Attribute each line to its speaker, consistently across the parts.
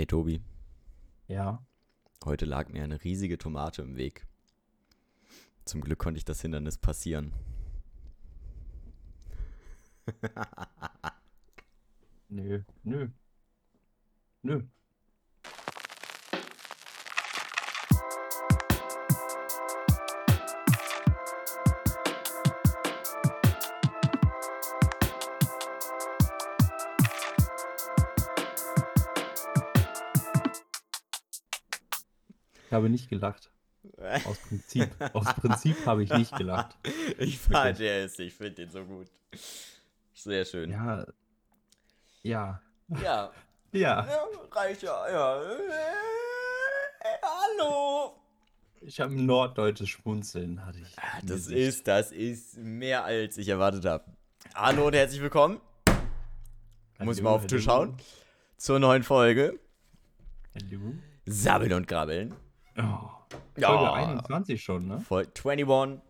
Speaker 1: Ey, Tobi,
Speaker 2: Ja.
Speaker 1: heute lag mir eine riesige Tomate im Weg. Zum Glück konnte ich das Hindernis passieren.
Speaker 2: Nö, nö. Nö. Ich habe nicht gelacht. Aus Prinzip. Aus Prinzip habe ich nicht gelacht.
Speaker 1: Ich fand der ist, ich finde den so gut. Sehr schön.
Speaker 2: Ja. Ja.
Speaker 1: Ja,
Speaker 2: Ja.
Speaker 1: ja reicht ja, hallo.
Speaker 2: Ich habe ein norddeutsches Schmunzeln, hatte ich.
Speaker 1: Ah, Das
Speaker 2: Gesicht.
Speaker 1: ist, das ist mehr als ich erwartet habe. Hallo und herzlich willkommen. Muss ich mal auf den Tisch
Speaker 2: Hallo,
Speaker 1: hauen. Zur neuen Folge.
Speaker 2: Hallo.
Speaker 1: Sabbeln und Grabbeln.
Speaker 2: Oh. Folge
Speaker 1: Ja.
Speaker 2: 21 schon, ne?
Speaker 1: Voll 21.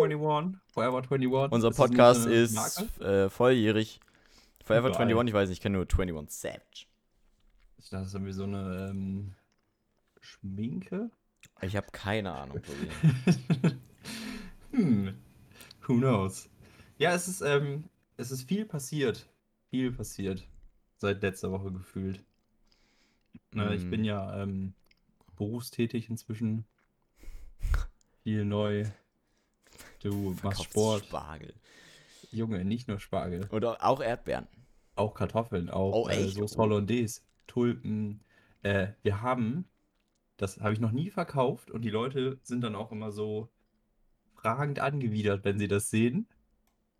Speaker 2: 21. Forever 21.
Speaker 1: Unser
Speaker 2: Ist
Speaker 1: Podcast ist äh, volljährig. Forever
Speaker 2: Geil.
Speaker 1: 21, ich weiß nicht, ich kenne nur 21 Savage.
Speaker 2: Ich dachte, das ist irgendwie so eine ähm, Schminke.
Speaker 1: Ich habe keine Ahnung,
Speaker 2: hm. Who knows? Ja, es ist, ähm, es ist viel passiert. Viel passiert. Seit letzter Woche gefühlt. Ne, Ich
Speaker 1: Mm.
Speaker 2: bin ja ähm, berufstätig inzwischen. Viel neu. Du machst Sport.
Speaker 1: Spargel.
Speaker 2: Junge, nicht nur Spargel.
Speaker 1: Oder auch Erdbeeren.
Speaker 2: Auch Kartoffeln, auch
Speaker 1: Oh,
Speaker 2: äh? Sauce Hollandaise, Tulpen. Äh, wir haben, das habe ich noch nie verkauft und die Leute sind dann auch immer so fragend angewidert, wenn sie das sehen.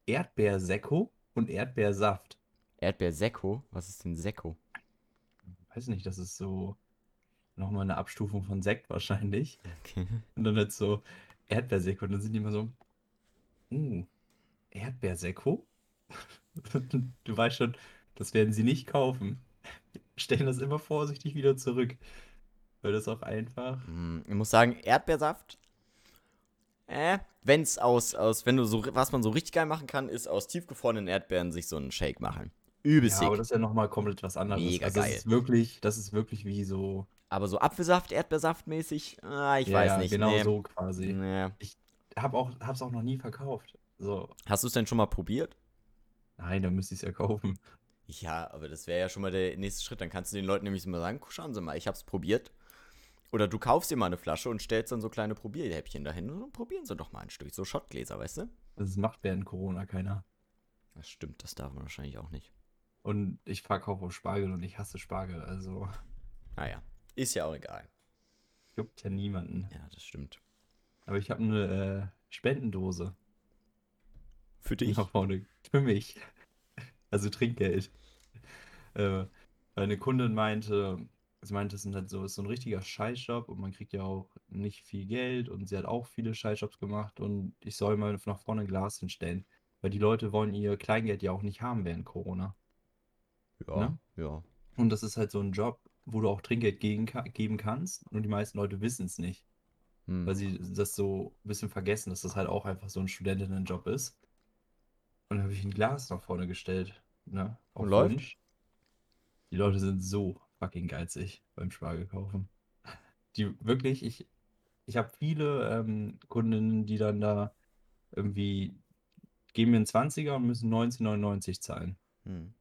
Speaker 2: Erdbeersekko und Erdbeersaft.
Speaker 1: Erdbeersekko? Was ist denn Sekko?
Speaker 2: Weiß nicht, das ist so nochmal eine Abstufung von Sekt wahrscheinlich.
Speaker 1: Okay.
Speaker 2: Und dann halt so Erdbeersekko und dann sind die immer so, uh, Erdbeersekko? Du weißt schon, das werden sie nicht kaufen. Stellen das immer vorsichtig wieder zurück. Weil das auch einfach.
Speaker 1: Mm, Ich muss sagen, Erdbeersaft. Äh, wenn's aus, aus, wenn du so, was man so richtig geil machen kann, ist aus tiefgefrorenen Erdbeeren sich so einen Shake machen. Übelst
Speaker 2: Ja, aber das ist ja nochmal komplett was anderes.
Speaker 1: Mega
Speaker 2: also
Speaker 1: geil.
Speaker 2: Das ist wirklich, das ist wirklich wie so.
Speaker 1: Aber so Apfelsaft, Erdbeersaft mäßig, ah, ich
Speaker 2: ja,
Speaker 1: weiß nicht.
Speaker 2: Genau
Speaker 1: nee.
Speaker 2: so quasi.
Speaker 1: Nee.
Speaker 2: Hab auch, hab's auch noch nie verkauft. So,
Speaker 1: Hast du es denn schon mal probiert?
Speaker 2: nein, dann müsste ich es ja kaufen.
Speaker 1: Ja, aber das wäre ja schon mal der nächste Schritt. Dann kannst du den Leuten nämlich mal sagen, schauen Sie mal, ich hab's probiert. Oder du kaufst dir mal eine Flasche und stellst dann so kleine Probierhäppchen dahin und probieren sie doch mal ein Stück. So Schottgläser, weißt du?
Speaker 2: Das macht während Corona keiner.
Speaker 1: Das stimmt, das darf man wahrscheinlich auch nicht.
Speaker 2: Und ich verkaufe auch Spargel und ich hasse Spargel. Also
Speaker 1: Naja, ist ja auch egal.
Speaker 2: juckt ja niemanden.
Speaker 1: Ja, das stimmt.
Speaker 2: Aber ich habe eine äh, Spendendose.
Speaker 1: Für dich?
Speaker 2: Nach vorne. Für mich. Also Trinkgeld. Äh, eine Kundin meinte, sie meinte, es ist halt so, ist so ein richtiger Scheißjob und man kriegt ja auch nicht viel Geld und sie hat auch viele Scheißjobs gemacht und ich soll mal nach vorne ein Glas hinstellen. Weil die Leute wollen ihr Kleingeld ja auch nicht haben während Corona.
Speaker 1: Ja,
Speaker 2: Ne?
Speaker 1: ja.
Speaker 2: Und das ist halt so ein Job, wo du auch Trinkgeld gegen, geben kannst und die meisten Leute wissen es nicht.
Speaker 1: Hm.
Speaker 2: weil sie das so ein bisschen vergessen, dass das halt auch einfach so ein Studentinnenjob ist. Und dann habe ich ein Glas nach vorne gestellt, ne?
Speaker 1: Und
Speaker 2: Auf
Speaker 1: läuft?
Speaker 2: Wunsch. Die Leute sind so fucking geizig beim Spargel kaufen. Die wirklich, ich, ich habe viele ähm, Kundinnen, die dann da irgendwie geben mir einen 20er und müssen 19,99 zahlen.
Speaker 1: Hm.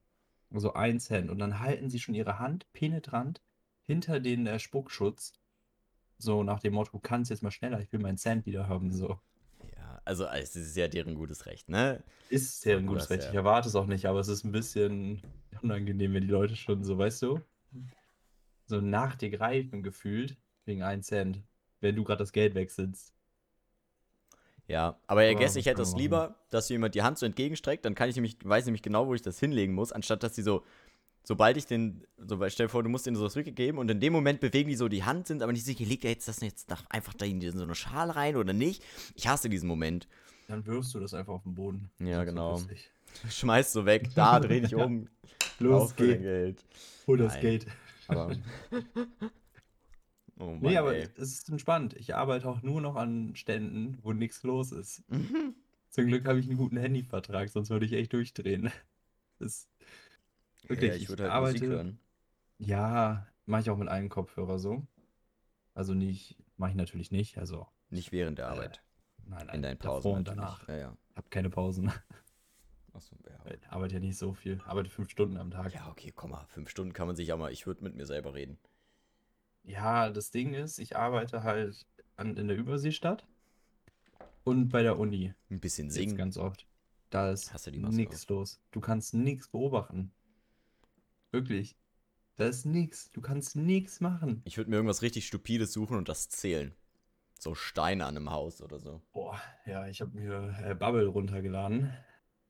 Speaker 2: Also ein Cent. Und dann halten sie schon ihre Hand penetrant hinter den äh, Spuckschutz. So nach dem Motto, kannst jetzt mal schneller, ich will meinen Cent wieder haben. So.
Speaker 1: Ja, also es ist ja deren gutes Recht, ne?
Speaker 2: Ist ein
Speaker 1: So,
Speaker 2: gutes Recht.
Speaker 1: ja.
Speaker 2: Ich erwarte es auch nicht, aber es ist ein bisschen unangenehm, wenn die Leute schon so, weißt du, so nach dir greifen gefühlt, wegen 1 Cent, wenn du gerade das Geld wechselst.
Speaker 1: Ja, aber ich
Speaker 2: Aber
Speaker 1: guess,
Speaker 2: was
Speaker 1: ich hätte es
Speaker 2: machen?
Speaker 1: lieber, dass jemand die Hand so entgegenstreckt, dann kann ich nämlich, weiß nämlich genau, wo ich das hinlegen muss, anstatt dass die so, sobald ich den, so, stell dir vor, du musst den so zurückgeben und in dem Moment bewegen die so die Hand, sind aber nicht sicher, legt er jetzt das jetzt nach, einfach da in so eine Schale rein oder nicht? Ich hasse diesen Moment.
Speaker 2: Dann wirfst du das einfach auf den Boden.
Speaker 1: Ja,
Speaker 2: So
Speaker 1: genau.
Speaker 2: lustig.
Speaker 1: Schmeißt so weg, da, dreh dich um.
Speaker 2: Los
Speaker 1: Geld.
Speaker 2: hol das
Speaker 1: Nein.
Speaker 2: Geld.
Speaker 1: Aber. Oh Mann,
Speaker 2: Nee, aber
Speaker 1: ey.
Speaker 2: es ist entspannt. Ich arbeite auch nur noch an Ständen, wo nichts los ist.
Speaker 1: Mhm.
Speaker 2: Zum Glück habe ich einen guten Handyvertrag, sonst würde ich echt durchdrehen. Das, wirklich,
Speaker 1: ja, ich würde halt
Speaker 2: arbeite.
Speaker 1: Musik hören.
Speaker 2: Ja, mache ich auch mit einem Kopfhörer so. Also nicht, mache ich natürlich nicht. Also
Speaker 1: Nicht während der
Speaker 2: Äh,
Speaker 1: Arbeit.
Speaker 2: nein, nein,
Speaker 1: In deinen
Speaker 2: davor
Speaker 1: Pausen
Speaker 2: und
Speaker 1: natürlich.
Speaker 2: danach.
Speaker 1: Ja, ja.
Speaker 2: Habe keine Pausen.
Speaker 1: Achso, ja.
Speaker 2: Ich arbeite ja nicht so viel. Arbeite fünf Stunden am Tag.
Speaker 1: Ja, okay, komm mal. Fünf Stunden kann man sich auch mal. Ich würde mit mir selber reden.
Speaker 2: Ja, das Ding ist, ich arbeite halt an, in der Überseestadt und bei der Uni.
Speaker 1: Ein bisschen
Speaker 2: Jetzt
Speaker 1: singen.
Speaker 2: ganz oft. Da ist nichts los. Du kannst nichts beobachten. Wirklich. Da ist nichts. Du kannst nichts machen.
Speaker 1: Ich würde mir irgendwas richtig Stupides suchen und das zählen. So Steine an einem Haus oder so.
Speaker 2: Boah, ja, ich habe mir äh, Bubble runtergeladen.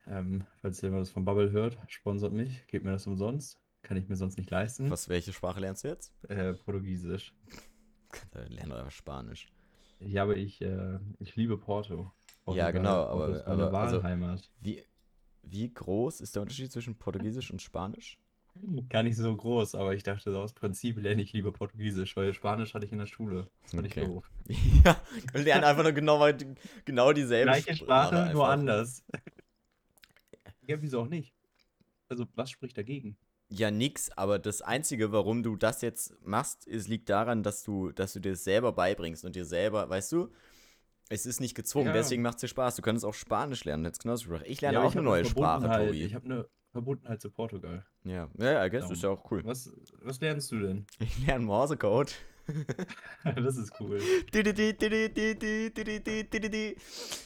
Speaker 2: Ähm, falls jemand das von Bubble hört, sponsert mich, gebt mir das umsonst. Kann ich mir sonst nicht leisten.
Speaker 1: Was, welche Sprache lernst du jetzt?
Speaker 2: Äh, Portugiesisch.
Speaker 1: Lern doch einfach Spanisch.
Speaker 2: Ja, aber ich, äh, ich liebe Porto.
Speaker 1: Ja,
Speaker 2: Portugal.
Speaker 1: genau,
Speaker 2: Porto
Speaker 1: aber-
Speaker 2: ist meine
Speaker 1: aber, also-
Speaker 2: Wahlheimat.
Speaker 1: Wie, wie groß ist der Unterschied zwischen Portugiesisch und Spanisch?
Speaker 2: Gar nicht so groß, aber ich dachte, so aus Prinzip lerne ich lieber Portugiesisch, weil Spanisch hatte ich in der Schule. Das fand
Speaker 1: Okay.
Speaker 2: ich doof.
Speaker 1: ja, wir lernen einfach nur genau, genau dieselbe
Speaker 2: Gleiche Sprache, nur anders. Ja, wieso auch nicht? Also, was spricht dagegen?
Speaker 1: Ja, nix, aber das Einzige, warum du das jetzt machst, ist, liegt daran, dass du, dass du dir es selber beibringst und dir selber, weißt du, es ist nicht gezwungen,
Speaker 2: Ja.
Speaker 1: deswegen macht es dir Spaß. Du könntest auch Spanisch lernen, jetzt genauso Sprache. Ich lerne
Speaker 2: Ja,
Speaker 1: auch
Speaker 2: ich
Speaker 1: eine neue Sprache,
Speaker 2: Verbundenheit-
Speaker 1: Tori.
Speaker 2: Ich habe eine Verbundenheit zu Portugal.
Speaker 1: Ja, ja, I guess,
Speaker 2: Darum.
Speaker 1: ist ja auch cool.
Speaker 2: Was, was lernst du denn?
Speaker 1: Ich lerne Morsecode.
Speaker 2: das ist cool.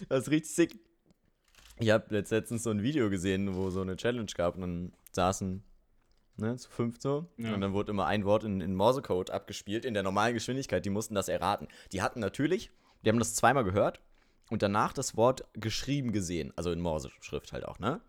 Speaker 1: Das ist richtig sick. Ich habe letztens so ein Video gesehen, wo so eine Challenge gab und dann saßen, ne, zu fünf so.
Speaker 2: Ja.
Speaker 1: Und dann wurde immer ein Wort in, in Morsecode abgespielt, in der normalen Geschwindigkeit. Die mussten das erraten. Die hatten natürlich, die haben das zweimal gehört und danach das Wort geschrieben gesehen. Also in Morse-Schrift halt auch, ne?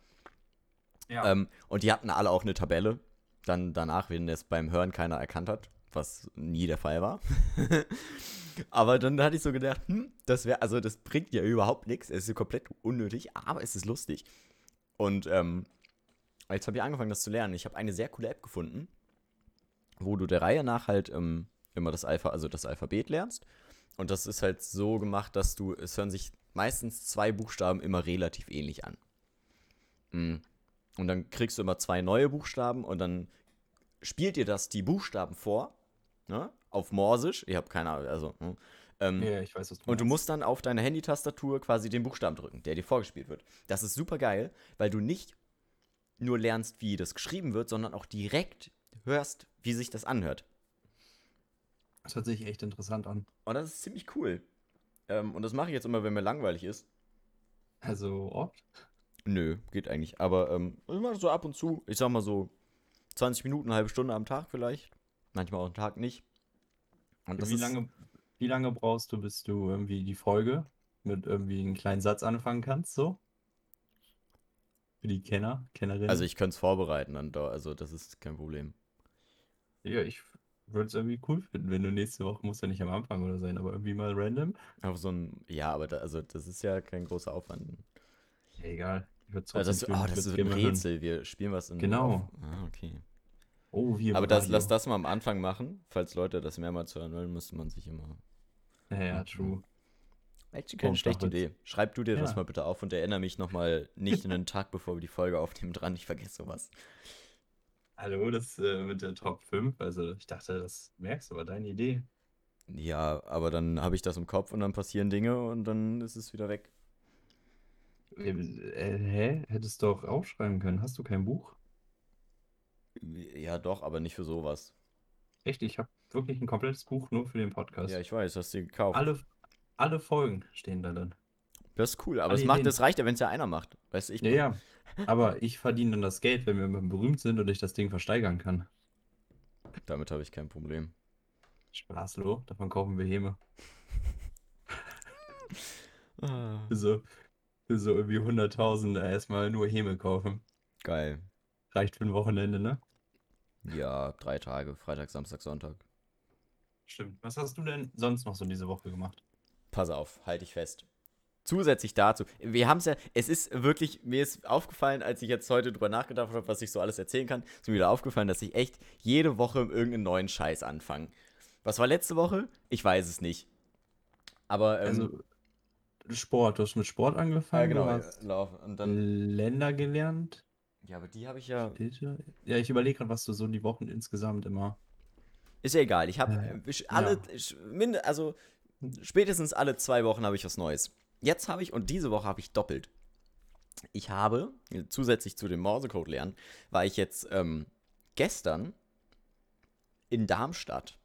Speaker 2: Ja.
Speaker 1: Ähm, und die hatten alle auch eine Tabelle. Dann danach, wenn es beim Hören keiner erkannt hat, was nie der Fall war. aber dann hatte ich so gedacht, hm, das wäre, also das bringt ja überhaupt nichts. Es ist komplett unnötig, aber es ist lustig. Und ähm, jetzt habe ich angefangen, das zu lernen. Ich habe eine sehr coole App gefunden, wo du der Reihe nach halt ähm, immer das Alpha, also das Alphabet lernst. Und das ist halt so gemacht, dass du, es hören sich meistens zwei Buchstaben immer relativ ähnlich an. Mm. Und dann kriegst du immer zwei neue Buchstaben und dann spielt dir das die Buchstaben vor, ne? Auf Morsisch. Ich habe keine Ahnung, also. Ne? Ähm,
Speaker 2: ja, ich weiß, was du
Speaker 1: und du
Speaker 2: meinst.
Speaker 1: musst dann auf deiner Handy-Tastatur quasi den Buchstaben drücken, der dir vorgespielt wird. Das ist super geil, weil du nicht nur lernst, wie das geschrieben wird, sondern auch direkt hörst, wie sich das anhört.
Speaker 2: Das hört sich echt interessant an.
Speaker 1: Und das ist ziemlich cool. Ähm, und das mache ich jetzt immer, wenn mir langweilig ist.
Speaker 2: Also oft?
Speaker 1: Nö, geht eigentlich. Aber ähm, mache so ab und zu, ich sag mal so 20 Minuten, eine halbe Stunde am Tag vielleicht. Manchmal auch einen Tag nicht. Und
Speaker 2: Wie lange, wie lange brauchst du, bis du irgendwie die Folge mit irgendwie einem kleinen Satz anfangen kannst, so? Für die Kenner, Kennerinnen.
Speaker 1: Also ich könnte es vorbereiten, dann da, also das ist kein Problem.
Speaker 2: Ja, ich würde es irgendwie cool finden, wenn du nächste Woche, muss ja nicht am Anfang oder sein, aber irgendwie mal random.
Speaker 1: Aber so ein, ja, aber da, also das ist ja kein großer Aufwand.
Speaker 2: Ja, egal. Ich
Speaker 1: Also das, oh, das ist ein
Speaker 2: hören.
Speaker 1: Rätsel. Wir spielen was in.
Speaker 2: Genau.
Speaker 1: Auf, ah, okay.
Speaker 2: Oh, im
Speaker 1: Aber das, lass das mal am Anfang machen. Falls Leute das mehrmals hören wollen, müsste man sich immer.
Speaker 2: Ja, ja, true.
Speaker 1: Actually keine schlechte. Idee. Schreib du dir das
Speaker 2: Ja.
Speaker 1: mal bitte auf und erinnere mich nochmal nicht in den Tag, bevor wir die Folge aufnehmen, dran. Ich vergesse sowas.
Speaker 2: Hallo, das äh, mit der Top 5, also ich dachte, das merkst du, aber deine Idee.
Speaker 1: Ja, aber dann habe ich das im Kopf und dann passieren Dinge und dann ist es wieder weg.
Speaker 2: Äh, äh, hä? Hättest du doch aufschreiben können. Hast du kein Buch?
Speaker 1: Ja, doch, aber nicht für sowas.
Speaker 2: Echt, ich habe wirklich ein komplettes Buch nur für den Podcast.
Speaker 1: Ja, ich weiß, hast du gekauft.
Speaker 2: alle, alle Folgen stehen da drin.
Speaker 1: Das ist cool, aber es macht, das reicht ja, wenn es ja einer macht. Weißt ich.
Speaker 2: Ja, ja. Aber ich verdiene dann das Geld, wenn wir berühmt sind und ich das Ding versteigern kann.
Speaker 1: Damit habe ich kein Problem.
Speaker 2: Spaßlo, davon kaufen wir Häme.
Speaker 1: Ah,
Speaker 2: Für so, für so irgendwie 100.000 erstmal nur Häme kaufen.
Speaker 1: geil.
Speaker 2: Reicht für ein Wochenende, ne?
Speaker 1: Ja, drei Tage, Freitag, Samstag, Sonntag.
Speaker 2: Stimmt. Was hast du denn sonst noch so diese Woche gemacht?
Speaker 1: Pass auf, halte ich fest. Zusätzlich dazu, wir haben es ja, es ist wirklich, mir ist aufgefallen, als ich jetzt heute drüber nachgedacht habe, was ich so alles erzählen kann, ist mir wieder aufgefallen, dass ich echt jede Woche irgendeinen neuen Scheiß anfange. Was war letzte Woche? Ich weiß es nicht. Aber, ähm,
Speaker 2: Also, Sport. Du hast mit Sport
Speaker 1: ja,
Speaker 2: angefangen,
Speaker 1: genau,
Speaker 2: du hast
Speaker 1: Lauf. Und dann,
Speaker 2: Länder gelernt.
Speaker 1: ja, aber die habe ich ja.
Speaker 2: Ja, ich überlege gerade, was du so die Wochen insgesamt immer.
Speaker 1: Ist ja egal. Ich habe
Speaker 2: Äh,
Speaker 1: alle,
Speaker 2: ja.
Speaker 1: also spätestens alle zwei Wochen habe ich was Neues. Jetzt habe ich, und diese Woche habe ich doppelt. Ich habe, zusätzlich zu dem Morsecode lernen, war ich jetzt ähm, gestern in Darmstadt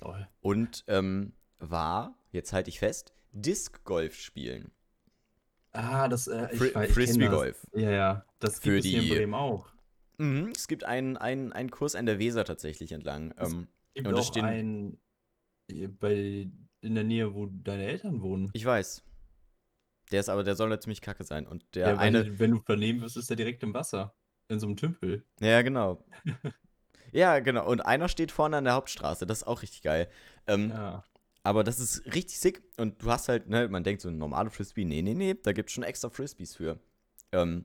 Speaker 2: Toll.
Speaker 1: und ähm, war, jetzt halte ich fest, Disc Golf spielen.
Speaker 2: Ah, das, äh, ich,
Speaker 1: Fri-
Speaker 2: weiß- ich kenn
Speaker 1: Frisbee
Speaker 2: das.
Speaker 1: Golf.
Speaker 2: Ja, ja. Das
Speaker 1: Für
Speaker 2: gibt es hier in
Speaker 1: die-
Speaker 2: Bremen auch.
Speaker 1: Mhm, es gibt einen, einen, einen Kurs an der Weser tatsächlich entlang. Ähm,
Speaker 2: Gibt
Speaker 1: Und es
Speaker 2: auch
Speaker 1: stehen-
Speaker 2: einen bei, in der Nähe, wo deine Eltern wohnen.
Speaker 1: ich weiß. Der ist aber, der soll ja ziemlich kacke sein. Und der
Speaker 2: Ja,
Speaker 1: eine.
Speaker 2: wenn du vernehmen wirst, ist der direkt im Wasser. In so einem Tümpel.
Speaker 1: Ja, genau. ja, genau. Und einer steht vorne an der Hauptstraße. Das ist auch richtig geil. Ähm,
Speaker 2: Ja.
Speaker 1: Aber das ist richtig sick. Und du hast halt, ne, man denkt so, normale Frisbee, nee, nee, nee, da gibt es schon extra Frisbees für. Ähm,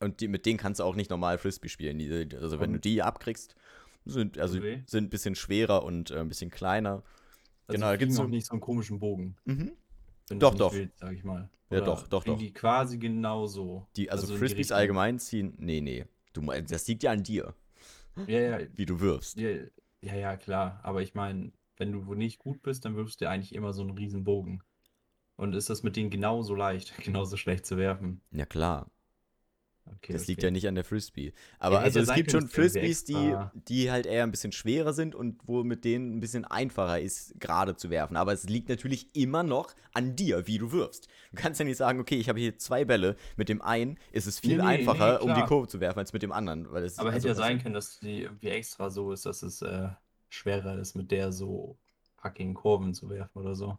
Speaker 1: und die, mit denen kannst du auch nicht normal Frisbee spielen. Die, also wenn du die abkriegst, sind, also
Speaker 2: weh?
Speaker 1: sind ein bisschen schwerer und äh, ein bisschen kleiner.
Speaker 2: Also
Speaker 1: Genau, da
Speaker 2: fliegen auch
Speaker 1: so-
Speaker 2: nicht so einen komischen Bogen.
Speaker 1: Mhm.
Speaker 2: Wenn
Speaker 1: Doch, doch.
Speaker 2: willst, sag ich mal.
Speaker 1: Ja, doch, doch, doch.
Speaker 2: die quasi genauso.
Speaker 1: Die, also,
Speaker 2: die
Speaker 1: Frisbees allgemein ziehen, nee, nee. Du, das liegt ja an dir,
Speaker 2: Ja, ja,
Speaker 1: wie du wirfst.
Speaker 2: ja, ja, ja, klar. Aber ich meine, wenn du nicht gut bist, dann wirfst du eigentlich immer so einen riesen Bogen. Und ist das mit denen genauso leicht, genauso schlecht zu werfen?
Speaker 1: Ja, klar.
Speaker 2: Okay,
Speaker 1: Das liegt
Speaker 2: okay.
Speaker 1: ja nicht an der Frisbee. Aber
Speaker 2: hätte
Speaker 1: also
Speaker 2: ja
Speaker 1: es gibt schon Frisbees, die, die halt eher ein bisschen schwerer sind und wo mit denen ein bisschen einfacher ist, gerade zu werfen. Aber es liegt natürlich immer noch an dir, wie du wirfst. Du kannst ja nicht sagen, okay, ich habe hier zwei Bälle, mit dem einen ist es viel
Speaker 2: Nee, nee,
Speaker 1: einfacher,
Speaker 2: nee,
Speaker 1: um die. Kurve zu werfen, als mit dem anderen.
Speaker 2: Aber hätte
Speaker 1: also,
Speaker 2: ja sein können, dass die irgendwie extra so ist, dass es äh, schwerer ist, mit der so fucking Kurven zu werfen oder so.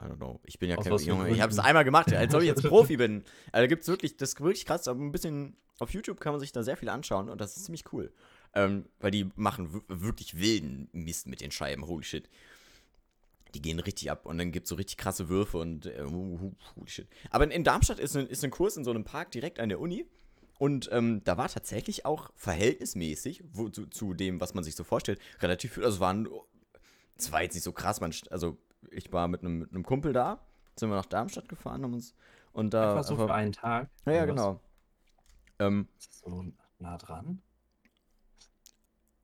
Speaker 1: I don't know. Ich bin ja
Speaker 2: Aus
Speaker 1: kein Junge. Ich habe es einmal gemacht, als ob ich jetzt Profi bin. Also, da gibt es wirklich, das ist wirklich krass, aber ein bisschen auf YouTube kann man sich da sehr viel anschauen und das ist ziemlich cool. Ähm, weil die machen wirklich wilden Mist mit den Scheiben. Holy shit. Die gehen richtig ab und dann gibt es so richtig krasse Würfe und äh, holy shit. Aber in, in Darmstadt ist ein, ist ein Kurs in so einem Park direkt an der Uni. Und ähm, da war tatsächlich auch verhältnismäßig wo, zu, zu dem, was man sich so vorstellt, relativ viel. Also waren, es war jetzt nicht so krass. Man, also ich war mit einem, mit einem Kumpel da, sind wir nach Darmstadt gefahren, haben uns und da.
Speaker 2: Einfach so
Speaker 1: einfach-
Speaker 2: für einen Tag.
Speaker 1: ja, ja, genau. Ähm,
Speaker 2: Ist das so nah dran?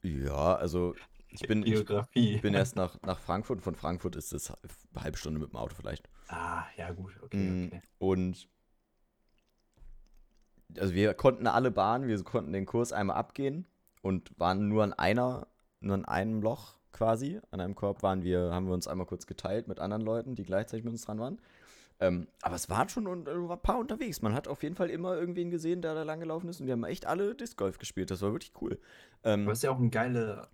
Speaker 1: ja, also ich bin, ich
Speaker 2: Geografie.
Speaker 1: bin erst nach, nach Frankfurt und von Frankfurt ist es eine halbe Stunde mit dem Auto vielleicht.
Speaker 2: Ah, ja, gut, okay,
Speaker 1: Mm,
Speaker 2: okay.
Speaker 1: Und also wir konnten alle Bahnen, wir konnten den Kurs einmal abgehen und waren nur an einer, nur an einem Loch quasi. An einem Korb waren wir, haben wir uns einmal kurz geteilt mit anderen Leuten, die gleichzeitig mit uns dran waren. Ähm, aber es waren schon un- äh, ein paar unterwegs. Man hat auf jeden Fall immer irgendwen gesehen, der da lang gelaufen ist und die haben echt alle Disc Golf gespielt. Das war wirklich cool. Ähm,
Speaker 2: Aber ist ja auch eine geile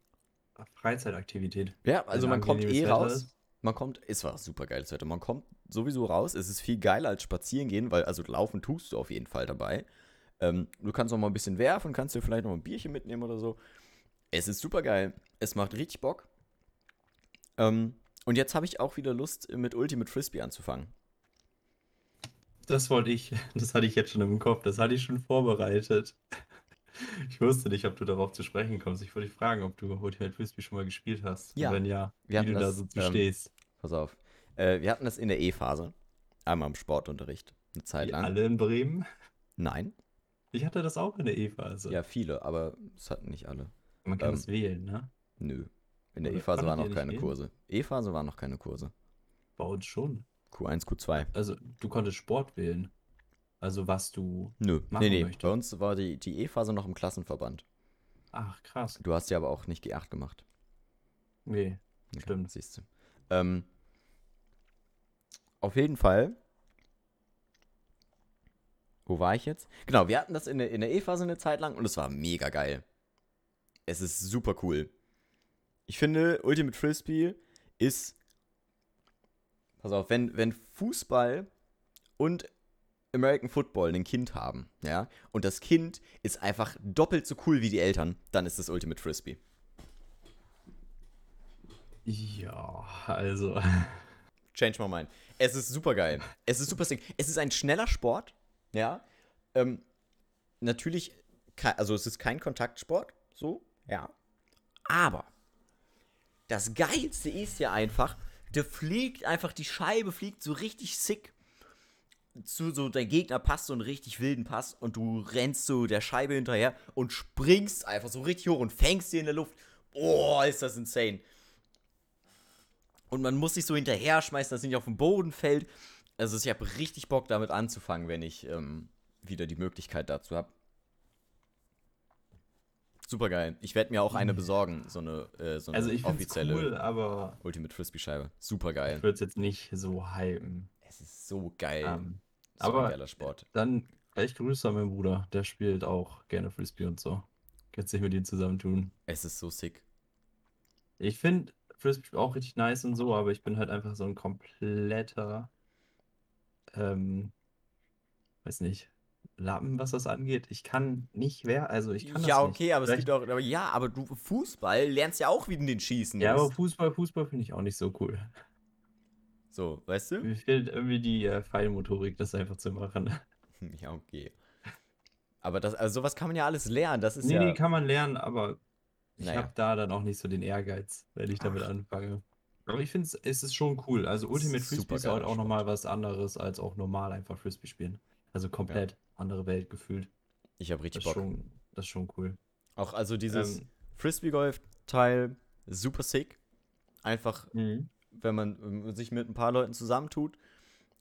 Speaker 2: Freizeitaktivität.
Speaker 1: ja, also man kommt eh
Speaker 2: Wetter
Speaker 1: raus.
Speaker 2: ist.
Speaker 1: Man kommt, es war super geiles Wetter. Man kommt sowieso raus. Es ist viel geiler als spazieren gehen, weil also laufen tust du auf jeden Fall dabei. Ähm, du kannst auch mal ein bisschen werfen, kannst dir vielleicht noch ein Bierchen mitnehmen oder so. Es ist super geil. Es macht richtig Bock. Ähm, und jetzt habe ich auch wieder Lust, mit Ultimate Frisbee anzufangen.
Speaker 2: Das wollte ich, das hatte ich jetzt schon im Kopf, das hatte ich schon vorbereitet. Ich wusste nicht, ob du darauf zu sprechen kommst. Ich wollte dich fragen, ob du Ultimate Frisbee schon mal gespielt hast. Und
Speaker 1: Ja,
Speaker 2: wenn ja,
Speaker 1: wir
Speaker 2: wie du da
Speaker 1: das,
Speaker 2: so zu
Speaker 1: ähm,
Speaker 2: stehst.
Speaker 1: Pass auf. Äh, wir hatten das in der E-Phase. Einmal im Sportunterricht. Eine Zeit
Speaker 2: Wie
Speaker 1: lang.
Speaker 2: alle in Bremen.
Speaker 1: Nein.
Speaker 2: Ich hatte das auch in der E-Phase.
Speaker 1: Ja, viele, aber es hatten nicht alle.
Speaker 2: Man kann
Speaker 1: ähm,
Speaker 2: es wählen, ne?
Speaker 1: Nö. In der E-Phase waren noch keine
Speaker 2: wählen?
Speaker 1: Kurse. E-Phase waren noch keine Kurse.
Speaker 2: Bei uns schon.
Speaker 1: Q1, Q2.
Speaker 2: Also, du konntest Sport wählen. Also, was du.
Speaker 1: Nö.
Speaker 2: machen
Speaker 1: Nee, nee.
Speaker 2: möchtest.
Speaker 1: Bei uns war die, die E-Phase noch im Klassenverband.
Speaker 2: Ach, krass.
Speaker 1: Du hast ja aber auch nicht G8 gemacht.
Speaker 2: Nee, Stimmt.
Speaker 1: Siehst du. Ähm, auf jeden Fall. Wo war ich jetzt? Genau, wir hatten das in der, in der E-Phase eine Zeit lang und es war mega geil. Es ist super cool. Ich finde, Ultimate Frisbee ist. Pass auf, wenn, wenn Fußball und American Football ein Kind haben, ja, und das Kind ist einfach doppelt so cool wie die Eltern, dann ist das Ultimate Frisbee.
Speaker 2: Ja, also.
Speaker 1: Change my mind. Es ist super geil. Es ist super sick. Es ist ein schneller Sport, ja. Ähm, natürlich, also es ist kein Kontaktsport, so, ja. Aber das Geilste ist ja einfach, der fliegt einfach, die Scheibe fliegt so richtig sick. zu so, dein Gegner passt so einen richtig wilden Pass und du rennst so der Scheibe hinterher und springst einfach so richtig hoch und fängst sie in der Luft. Boah, ist das insane. Und man muss sich so hinterher schmeißen, dass es nicht auf den Boden fällt. Also ich habe richtig Bock damit anzufangen, wenn ich ähm, wieder die Möglichkeit dazu habe. Super geil. Ich werde mir auch eine besorgen, so eine, äh, so eine
Speaker 2: Also ich finde es
Speaker 1: offizielle
Speaker 2: cool, aber
Speaker 1: Ultimate Frisbee-Scheibe. Super geil.
Speaker 2: ich würde es jetzt nicht so hypen.
Speaker 1: Es ist so geil.
Speaker 2: Ähm,
Speaker 1: so ein
Speaker 2: aber
Speaker 1: geiler Sport.
Speaker 2: dann gleich Grüße an meinen Bruder. Der spielt auch gerne Frisbee und so. Kannst dich mit ihm zusammentun.
Speaker 1: Es ist so sick.
Speaker 2: Ich finde Frisbee auch richtig nice und so, aber ich bin halt einfach so ein kompletter, ähm, weiß nicht, Lappen, was das angeht. Ich kann nicht wer, also ich kann das
Speaker 1: ja,
Speaker 2: nicht.
Speaker 1: okay, aber es
Speaker 2: Vielleicht-
Speaker 1: gibt auch. Aber ja, aber du Fußball lernst ja auch, wie du den schießen
Speaker 2: Ja, aber. Fußball, Fußball finde ich auch nicht so cool.
Speaker 1: So, weißt du?
Speaker 2: Mir fehlt irgendwie die äh, Feinmotorik, das einfach zu machen.
Speaker 1: Ja, okay. Aber das, also sowas kann man ja alles lernen. Das ist
Speaker 2: Nee,
Speaker 1: ja.
Speaker 2: nee, kann man lernen, aber ich
Speaker 1: Naja.
Speaker 2: habe da dann auch nicht so den Ehrgeiz, wenn ich damit
Speaker 1: Ach.
Speaker 2: anfange. Aber ich finde es ist schon cool. Also Ultimate Frisbee ist halt auch nochmal was anderes als auch normal einfach Frisbee spielen. Also komplett andere Welt gefühlt.
Speaker 1: ich habe
Speaker 2: Das
Speaker 1: richtig
Speaker 2: ist
Speaker 1: Bock.
Speaker 2: schon, das ist schon cool.
Speaker 1: Auch also dieses
Speaker 2: Ähm,
Speaker 1: Frisbee-Golf-Teil, super sick. Einfach,
Speaker 2: mhm.
Speaker 1: wenn man sich mit ein paar Leuten zusammentut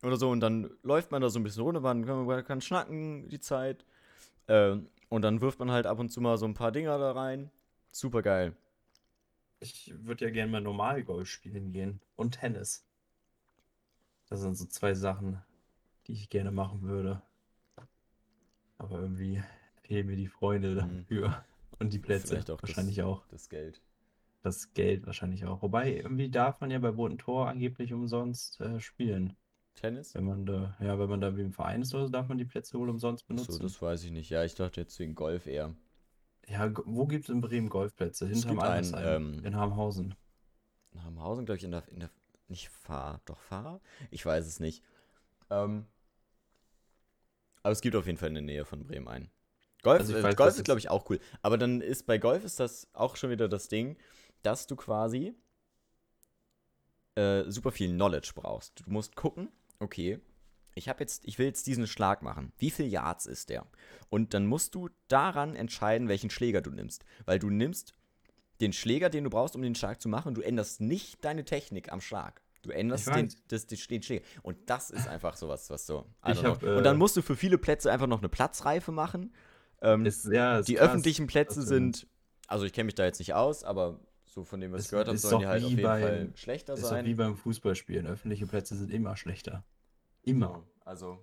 Speaker 1: oder so und dann läuft man da so ein bisschen runter, man kann, man kann schnacken die Zeit. Ähm, und dann wirft man halt ab und zu mal so ein paar Dinger da rein. Super geil.
Speaker 2: Ich würde ja gerne mal normal Golf spielen gehen und Tennis. Das sind so zwei Sachen, die ich gerne machen würde. Aber irgendwie fehlen mir die Freunde
Speaker 1: Mhm.
Speaker 2: dafür. Und die Plätze
Speaker 1: Vielleicht auch das-
Speaker 2: wahrscheinlich auch.
Speaker 1: Das Geld.
Speaker 2: Das Geld wahrscheinlich auch. Wobei, irgendwie darf man ja bei Roten Tor angeblich umsonst äh, spielen.
Speaker 1: Tennis?
Speaker 2: Wenn man da, ja, wenn man da wie im Verein ist oder so, darf man die Plätze wohl umsonst benutzen.
Speaker 1: So, das weiß ich nicht. Ja, ich dachte jetzt wegen Golf eher.
Speaker 2: ja, wo gibt es in Bremen Golfplätze? Hinterm Altersheim.
Speaker 1: ähm,
Speaker 2: in Hamhausen.
Speaker 1: In Hamhausen, glaube ich, in der, in der. Nicht Fahr, doch Fahr? Ich weiß es nicht. Ähm, aber es gibt auf jeden Fall in der Nähe von Bremen einen. Golf,
Speaker 2: Also
Speaker 1: äh,
Speaker 2: weiß,
Speaker 1: Golf ist, glaube ich, auch cool. Aber dann ist bei Golf ist das auch schon wieder das Ding, dass du quasi äh, super viel Knowledge brauchst. Du musst gucken, okay, ich habe jetzt, ich will jetzt diesen Schlag machen. Wie viel Yards ist der? Und dann musst du daran entscheiden, welchen Schläger du nimmst. Weil du nimmst den Schläger, den du brauchst, um den Schlag zu machen, und du änderst nicht deine Technik am Schlag. Du änderst den, das, den, den Schläger. Und das ist einfach sowas, was so.
Speaker 2: Hab, äh,
Speaker 1: und dann musst du für viele Plätze einfach noch eine Platzreife machen. Ähm,
Speaker 2: Ist, ja, ist
Speaker 1: die
Speaker 2: krass.
Speaker 1: öffentlichen Plätze
Speaker 2: Das
Speaker 1: sind, also ich kenne mich da jetzt nicht aus, aber so von dem, was ich
Speaker 2: Ist-
Speaker 1: gehört habe,
Speaker 2: ist
Speaker 1: sollen die halt auf
Speaker 2: wie
Speaker 1: jeden
Speaker 2: beim-
Speaker 1: Fall schlechter
Speaker 2: Ist doch wie
Speaker 1: sein.
Speaker 2: beim Fußballspielen. Öffentliche Plätze sind immer schlechter. Immer.
Speaker 1: Also.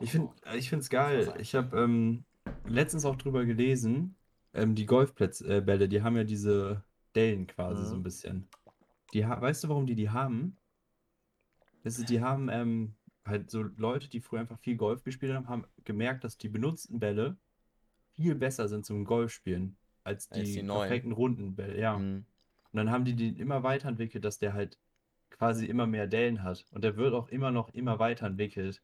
Speaker 2: Ich finde ich es geil. Ich habe ähm, letztens auch drüber gelesen, ähm, die Golfplätze, äh, Bälle, die haben ja diese Dellen quasi so
Speaker 1: Mhm.
Speaker 2: ein bisschen. Die weißt du, warum die die haben? Das ist, die haben ähm, halt so Leute, die früher einfach viel Golf gespielt haben, haben gemerkt, dass die benutzten Bälle viel besser sind zum Golfspielen als
Speaker 1: Als
Speaker 2: die,
Speaker 1: die neuen.
Speaker 2: perfekten runden Bälle. Ja.
Speaker 1: Mhm.
Speaker 2: Und dann haben die den immer weiterentwickelt, dass der halt quasi immer mehr Dellen hat. Und der wird auch immer noch immer weiterentwickelt.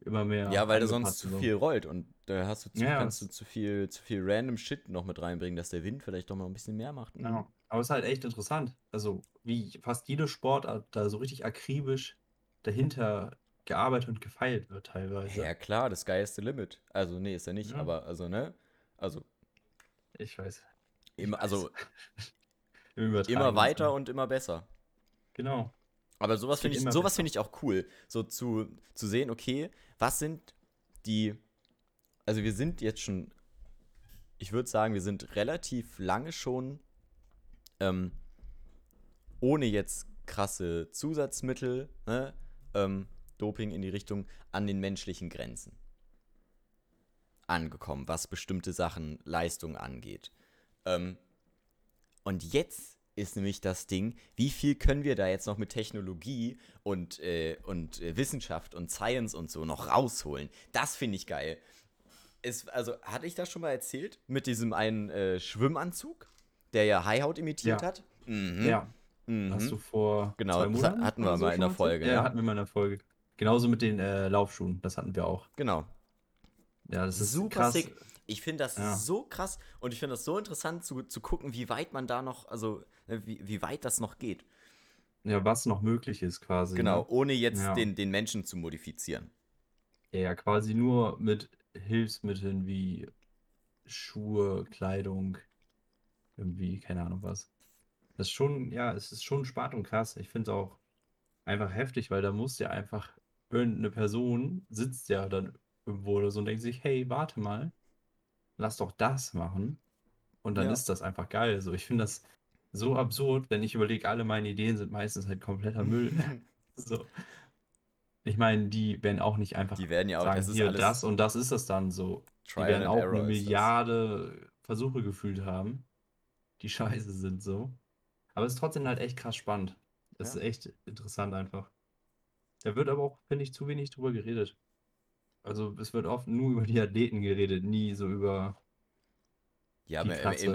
Speaker 2: Immer mehr.
Speaker 1: Ja, weil der sonst zu viel rollt und da hast du zu,
Speaker 2: Ja.
Speaker 1: kannst du zu viel, zu viel random Shit noch mit reinbringen, dass der Wind vielleicht doch mal ein bisschen mehr macht.
Speaker 2: Ja. Aber es ist halt echt interessant. Also, wie fast jede Sportart da so richtig akribisch dahinter gearbeitet und gefeilt wird teilweise.
Speaker 1: Ja, klar, das Sky is the limit. Also, nee, ist er nicht,
Speaker 2: Ja.
Speaker 1: aber, also, ne? Also,
Speaker 2: Ich weiß. Ich
Speaker 1: immer,
Speaker 2: weiß.
Speaker 1: also
Speaker 2: Im
Speaker 1: immer weiter und immer besser.
Speaker 2: Genau.
Speaker 1: Aber sowas finde ich, sowas finde ich auch cool. So zu, zu sehen, okay, was sind die. Also wir sind jetzt schon, ich würde sagen, wir sind relativ lange schon ähm, ohne jetzt krasse Zusatzmittel, ne, ähm, Doping in die Richtung, an den menschlichen Grenzen angekommen, was bestimmte Sachen, Leistung angeht. Ähm, und jetzt ist nämlich das Ding, wie viel können wir da jetzt noch mit Technologie und, äh, und äh, Wissenschaft und Science und so noch rausholen? Das finde ich geil. Es, also, hatte ich das schon mal erzählt? Mit diesem einen äh, Schwimmanzug, der ja Haihaut imitiert
Speaker 2: Ja.
Speaker 1: hat? Mhm.
Speaker 2: Ja.
Speaker 1: Mhm.
Speaker 2: Hast du vor
Speaker 1: Genau,
Speaker 2: zwei
Speaker 1: das
Speaker 2: Monaten
Speaker 1: hatten wir mal in der? Folge,
Speaker 2: Ja,
Speaker 1: ja.
Speaker 2: hatten wir mal in der Folge. Genauso mit den äh, Laufschuhen. Das hatten wir auch.
Speaker 1: Genau.
Speaker 2: Ja, das ist
Speaker 1: Super
Speaker 2: krass.
Speaker 1: sick. Ich finde das
Speaker 2: Ja.
Speaker 1: so krass und ich finde das so interessant zu, zu gucken, wie weit man da noch, also äh, wie, wie weit das noch geht.
Speaker 2: Ja, was noch möglich ist quasi.
Speaker 1: Genau,
Speaker 2: Ne?
Speaker 1: ohne jetzt
Speaker 2: Ja.
Speaker 1: den, den Menschen zu modifizieren.
Speaker 2: Ja, ja, quasi nur mit Hilfsmitteln wie Schuhe, Kleidung, irgendwie, keine Ahnung was. Das ist schon, ja, es ist schon spart und krass. Ich finde es auch einfach heftig, weil da muss ja einfach irgendeine Person sitzt ja dann irgendwo oder so und denkt sich, hey, warte mal, lass doch das machen. Und dann
Speaker 1: Ja.
Speaker 2: ist das einfach geil. So, ich finde das so absurd, wenn ich überlege, alle meine Ideen sind meistens halt kompletter Müll. So. Ich meine, die werden auch nicht einfach
Speaker 1: Die werden ja auch,
Speaker 2: sagen,
Speaker 1: das ist
Speaker 2: hier das und das ist es dann so. Die
Speaker 1: Trial
Speaker 2: werden
Speaker 1: and
Speaker 2: auch eine
Speaker 1: das.
Speaker 2: Milliarde Versuche gefühlt haben, die scheiße sind so. Aber es ist trotzdem halt echt krass spannend. Es
Speaker 1: Ja.
Speaker 2: ist echt interessant einfach. Da wird aber auch, finde ich, zu wenig drüber geredet. Also es wird oft nur über die Athleten geredet, nie so über
Speaker 1: Ja,
Speaker 2: die
Speaker 1: aber im,
Speaker 2: krasse
Speaker 1: im,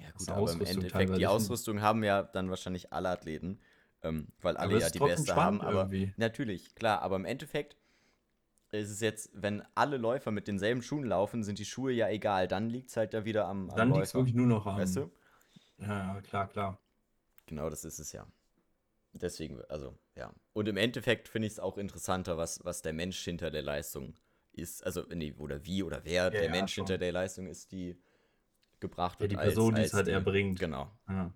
Speaker 1: ja gut,
Speaker 2: krasse
Speaker 1: aber im Endeffekt, die Ausrüstung haben ja dann wahrscheinlich alle Athleten, ähm, weil alle
Speaker 2: Aber
Speaker 1: ja die beste haben. Aber
Speaker 2: irgendwie.
Speaker 1: natürlich, klar, aber im Endeffekt ist es jetzt, wenn alle Läufer mit denselben Schuhen laufen, sind die Schuhe ja egal. Dann liegt es halt da wieder am, am
Speaker 2: Dann liegt es wirklich nur noch am.
Speaker 1: Weißt du?
Speaker 2: Ja, ja, klar, klar.
Speaker 1: Genau, das ist es ja. Deswegen, also, ja. Und im Endeffekt finde ich es auch interessanter, was, was der Mensch hinter der Leistung ist. Also, nee, oder wie oder wer der
Speaker 2: ja,
Speaker 1: Mensch
Speaker 2: schon.
Speaker 1: hinter der Leistung ist, die gebracht
Speaker 2: Ja,
Speaker 1: wird.
Speaker 2: die
Speaker 1: als-
Speaker 2: Person, die es
Speaker 1: als
Speaker 2: halt erbringt.
Speaker 1: Genau.
Speaker 2: Ja.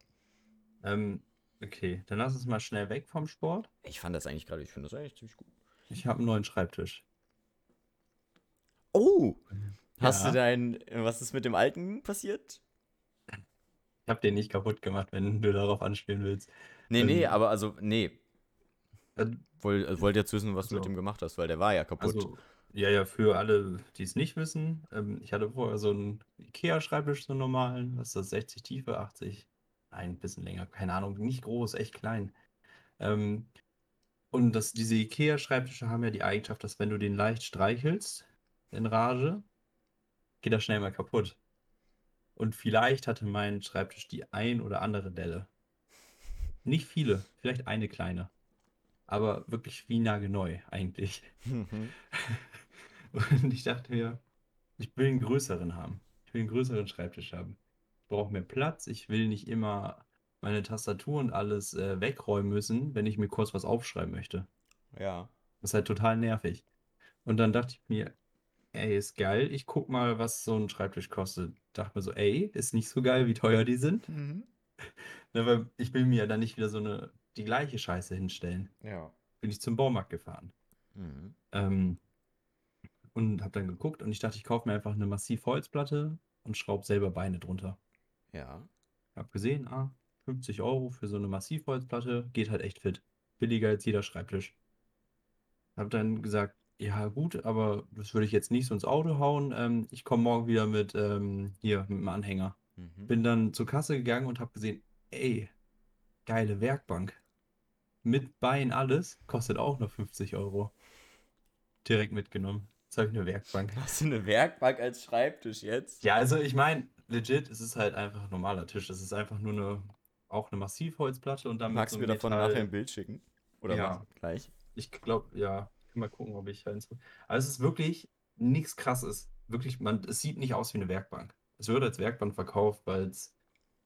Speaker 2: Ähm, okay, dann lass uns mal schnell weg vom Sport.
Speaker 1: Ich fand das eigentlich gerade, ich finde das eigentlich ziemlich gut.
Speaker 2: Ich habe einen neuen Schreibtisch.
Speaker 1: Oh! Hast
Speaker 2: Ja.
Speaker 1: du dein, was ist mit dem alten passiert?
Speaker 2: Ich habe den nicht kaputt gemacht, wenn du darauf anspielen willst.
Speaker 1: Nee, nee,
Speaker 2: Ähm,
Speaker 1: aber also, nee.
Speaker 2: Äh,
Speaker 1: Woll, äh, wollte jetzt wissen, was du mit
Speaker 2: so.
Speaker 1: dem gemacht hast, weil der war ja kaputt.
Speaker 2: Also, ja, ja, für alle, die es nicht wissen, ähm, ich hatte vorher so einen IKEA-Schreibtisch, so einen normalen, was ist das, 60 Tiefe, 80, nein, ein bisschen länger, keine Ahnung, nicht groß, echt klein. Ähm, und das, diese IKEA-Schreibtische haben ja die Eigenschaft, dass wenn du den leicht streichelst, in Rage, geht er schnell mal kaputt. Und vielleicht hatte mein Schreibtisch die ein oder andere Delle. Nicht viele, vielleicht eine kleine. Aber wirklich wie nagelneu eigentlich.
Speaker 1: Mhm.
Speaker 2: Und ich dachte mir, ich will einen größeren haben. Ich will einen größeren Schreibtisch haben. Ich brauche mehr Platz. Ich will nicht immer meine Tastatur und alles äh, wegräumen müssen, wenn ich mir kurz was aufschreiben möchte.
Speaker 1: ja.
Speaker 2: Das ist halt total nervig. Und dann dachte ich mir, ey, ist geil. Ich guck mal, was so ein Schreibtisch kostet. Dachte mir so, ey, ist nicht so geil, wie teuer die sind.
Speaker 1: Mhm.
Speaker 2: Ne, weil ich will mir ja dann nicht wieder so eine, die gleiche Scheiße hinstellen.
Speaker 1: Ja.
Speaker 2: Bin ich zum Baumarkt gefahren.
Speaker 1: Mhm.
Speaker 2: Ähm, und habe dann geguckt und ich dachte, ich kaufe mir einfach eine massiv Holzplatte und schraube selber Beine drunter.
Speaker 1: Ja.
Speaker 2: Hab gesehen, ah, 50 Euro für so eine Massivholzplatte, geht halt echt fit. Billiger als jeder Schreibtisch. Hab dann gesagt, ja gut, aber das würde ich jetzt nicht so ins Auto hauen. Ähm, ich komme morgen wieder mit, ähm, hier, mit dem Anhänger.
Speaker 1: Mhm.
Speaker 2: Bin dann zur Kasse gegangen und habe gesehen, ey, geile Werkbank. Mit Bein alles, kostet auch nur 50 Euro. Direkt mitgenommen. Jetzt habe ich eine Werkbank.
Speaker 1: Hast du eine Werkbank als Schreibtisch jetzt?
Speaker 2: Ja, also ich meine, legit, es ist halt einfach ein normaler Tisch. Es ist einfach nur eine, auch eine Massivholzplatte und dann mit
Speaker 1: Magst
Speaker 2: so
Speaker 1: du mir davon
Speaker 2: Metall-
Speaker 1: nachher ein Bild schicken? Oder
Speaker 2: Ja.
Speaker 1: was? Gleich?
Speaker 2: Ich glaube, ja, mal gucken, ob ich eins. Aber es ist wirklich nichts krasses. Wirklich, man, es sieht nicht aus wie eine Werkbank. Es wird als Werkbank verkauft, weil es,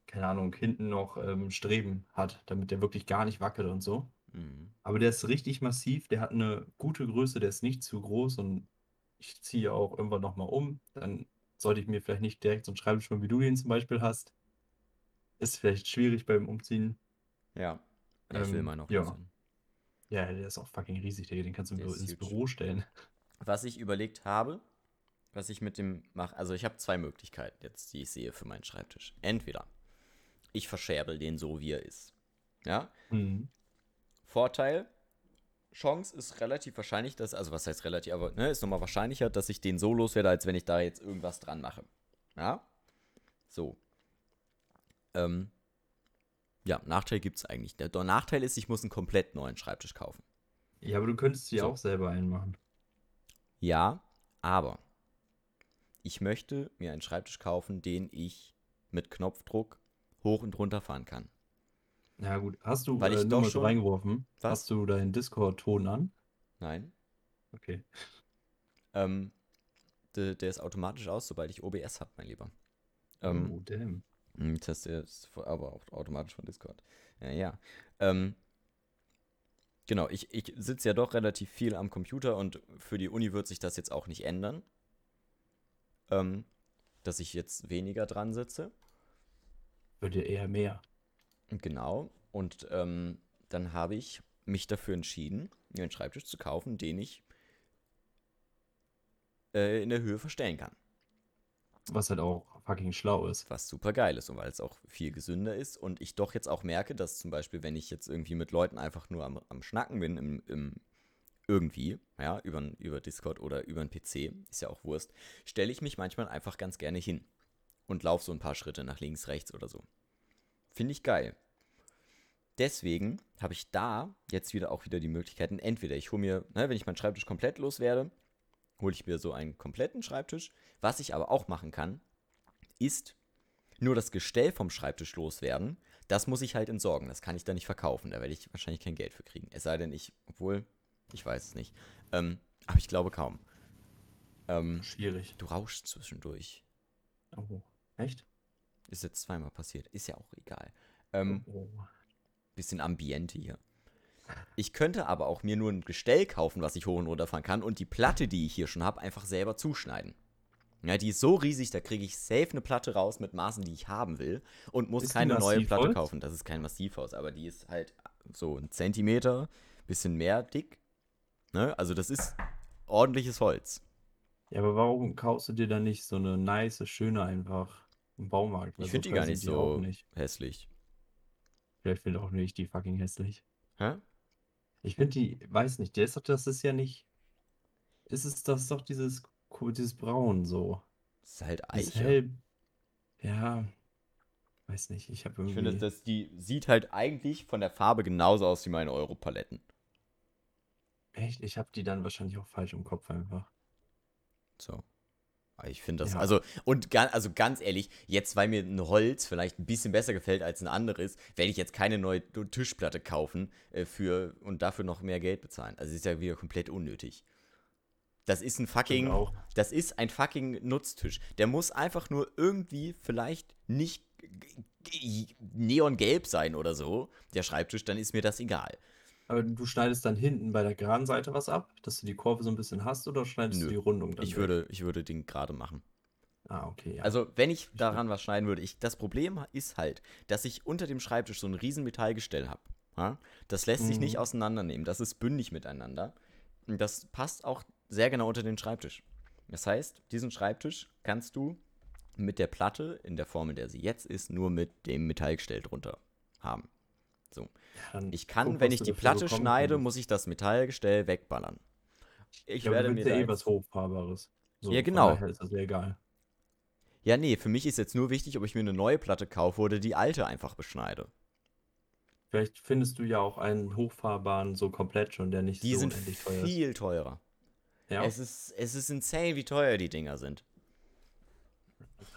Speaker 2: keine Ahnung, hinten noch ähm, Streben hat, damit der wirklich gar nicht wackelt und so.
Speaker 1: Mhm.
Speaker 2: Aber der ist richtig massiv, der hat eine gute Größe, der ist nicht zu groß und ich ziehe auch irgendwann nochmal um. Dann sollte ich mir vielleicht nicht direkt so einen Schreibtisch holen, wie du ihn zum Beispiel hast. Ist vielleicht schwierig beim Umziehen.
Speaker 1: Ja. ich will
Speaker 2: Ähm,
Speaker 1: mal noch
Speaker 2: ja.
Speaker 1: loswerden.
Speaker 2: Ja, der ist auch fucking riesig, Digga. Den kannst du
Speaker 1: Der
Speaker 2: ins
Speaker 1: huge.
Speaker 2: Büro stellen.
Speaker 1: Was ich überlegt habe, was ich mit dem mache, also ich habe zwei Möglichkeiten jetzt, die ich sehe für meinen Schreibtisch. Entweder ich verscherbel den so, wie er ist. Ja,
Speaker 2: Mhm.
Speaker 1: Vorteil, Chance ist relativ wahrscheinlich, dass, also was heißt relativ, aber ne, ist nochmal wahrscheinlicher, dass ich den so loswerde, als wenn ich da jetzt irgendwas dran mache. Ja? So. Ähm, ja, Nachteil gibt es eigentlich. Der der Nachteil ist, ich muss einen komplett neuen Schreibtisch kaufen.
Speaker 2: Ja, aber du könntest dir
Speaker 1: So.
Speaker 2: auch selber einen machen.
Speaker 1: Ja, aber ich möchte mir einen Schreibtisch kaufen, den ich mit Knopfdruck hoch und runter fahren kann.
Speaker 2: Ja, gut. Hast du
Speaker 1: Weil ich
Speaker 2: äh,
Speaker 1: doch schon-
Speaker 2: reingeworfen?
Speaker 1: Was?
Speaker 2: Hast du deinen Discord-Ton an?
Speaker 1: Nein.
Speaker 2: Okay.
Speaker 1: Ähm, der, der ist automatisch aus, sobald ich OBS habe, mein Lieber. Ähm,
Speaker 2: oh, damn.
Speaker 1: Hm, Das ist aber auch automatisch von Discord. Ja, ja. Ähm, Genau, ich, ich sitze ja doch relativ viel am Computer und für die Uni wird sich das jetzt auch nicht ändern. Ähm, dass ich jetzt weniger dran sitze.
Speaker 2: Würde eher mehr.
Speaker 1: Genau. Und ähm, dann habe ich mich dafür entschieden, mir einen Schreibtisch zu kaufen, den ich äh, in der Höhe verstellen kann.
Speaker 2: Was halt auch fucking schlau ist.
Speaker 1: Was super geil ist und weil es auch viel gesünder ist und ich doch jetzt auch merke, dass zum Beispiel, wenn ich jetzt irgendwie mit Leuten einfach nur am, am Schnacken bin, im, im irgendwie, ja, über, über Discord oder über einen PC, ist ja auch Wurst, stelle ich mich manchmal einfach ganz gerne hin und laufe so ein paar Schritte nach links, rechts oder so. Finde ich geil. Deswegen habe ich da jetzt wieder auch wieder die Möglichkeiten, entweder ich hole mir, ne, wenn ich meinen Schreibtisch komplett loswerde, hole ich mir so einen kompletten Schreibtisch. Was ich aber auch machen kann, ist nur das Gestell vom Schreibtisch loswerden. Das muss ich halt entsorgen. Das kann ich dann nicht verkaufen. Da werde ich wahrscheinlich kein Geld für kriegen. Es sei denn, ich, obwohl, ich weiß es nicht. Ähm, aber ich glaube kaum. Ähm,
Speaker 2: Schwierig.
Speaker 1: du rauschst zwischendurch.
Speaker 2: Oh. Echt?
Speaker 1: Ist jetzt zweimal passiert. Ist ja auch egal. Ähm,
Speaker 2: Oh.
Speaker 1: bisschen Ambiente hier. Ich könnte aber auch mir nur ein Gestell kaufen, was ich hoch und runter fahren kann und die Platte, die ich hier schon habe, einfach selber zuschneiden. Ja, die ist so riesig, da kriege ich safe eine Platte raus mit Maßen, die ich haben will und muss
Speaker 2: Ist die
Speaker 1: keine neue Platte kaufen. Das ist kein Massivhaus, aber die ist halt so ein Zentimeter, bisschen mehr dick. Ne? Also das ist ordentliches Holz.
Speaker 2: Ja, aber warum kaufst du dir dann nicht so eine nice, schöne einfach im Baumarkt?
Speaker 1: Ich finde die
Speaker 2: teuer
Speaker 1: gar nicht
Speaker 2: auch
Speaker 1: so
Speaker 2: nicht.
Speaker 1: hässlich.
Speaker 2: Vielleicht finde auch nicht die fucking hässlich.
Speaker 1: Hä?
Speaker 2: Ich finde die, weiß nicht, der ist doch, das ist ja nicht. Ist es, das ist doch dieses, dieses Braun so.
Speaker 1: Das ist halt Eiche.
Speaker 2: hell. Ja, weiß nicht, ich habe
Speaker 1: Ich
Speaker 2: irgendwie.
Speaker 1: finde, dass die sieht halt eigentlich von der Farbe genauso aus wie meine Europaletten.
Speaker 2: Echt? Ich habe die dann wahrscheinlich auch falsch im Kopf einfach.
Speaker 1: So. Ich finde das,
Speaker 2: Ja.
Speaker 1: also, und ga, also ganz ehrlich, jetzt, weil mir ein Holz vielleicht ein bisschen besser gefällt als ein anderes, werde ich jetzt keine neue Tischplatte kaufen äh, für und dafür noch mehr Geld bezahlen. Also ist ja wieder komplett unnötig. Das ist ein fucking,
Speaker 2: auch.
Speaker 1: das ist ein fucking Nutztisch. Der muss einfach nur irgendwie vielleicht nicht neongelb sein oder so, der Schreibtisch, dann ist mir das egal.
Speaker 2: Aber du schneidest dann hinten bei der geraden Seite was ab, dass du die Kurve so ein bisschen hast, oder schneidest
Speaker 1: Nö.
Speaker 2: du die Rundung dann
Speaker 1: Ich würde, ich würde den gerade machen.
Speaker 2: Ah, okay, ja.
Speaker 1: Also, wenn ich daran was schneiden würde, ich, das Problem ist halt, dass ich unter dem Schreibtisch so ein riesen Metallgestell habe. Das lässt sich nicht
Speaker 2: Mhm.
Speaker 1: auseinandernehmen. Das ist bündig miteinander. Und das passt auch sehr genau unter den Schreibtisch. Das heißt, diesen Schreibtisch kannst du mit der Platte, in der Form, in der sie jetzt ist, nur mit dem Metallgestell drunter haben. So.
Speaker 2: Dann
Speaker 1: Ich kann,
Speaker 2: guck,
Speaker 1: wenn ich die Platte
Speaker 2: bekommen
Speaker 1: schneide, muss ich das Metallgestell wegballern. Ich
Speaker 2: ja,
Speaker 1: werde mir
Speaker 2: ja eh was Hochfahrbares. So,
Speaker 1: Ja, genau.
Speaker 2: ist das ja egal.
Speaker 1: Ja, nee, für mich ist jetzt nur wichtig, ob ich mir eine neue Platte kaufe oder die alte einfach beschneide.
Speaker 2: Vielleicht findest du ja auch einen hochfahrbaren so komplett schon, der nicht
Speaker 1: Die
Speaker 2: so
Speaker 1: sind
Speaker 2: unendlich teuer ist.
Speaker 1: viel teurer.
Speaker 2: Ja,
Speaker 1: Es, ist, es ist insane, wie teuer die Dinger sind.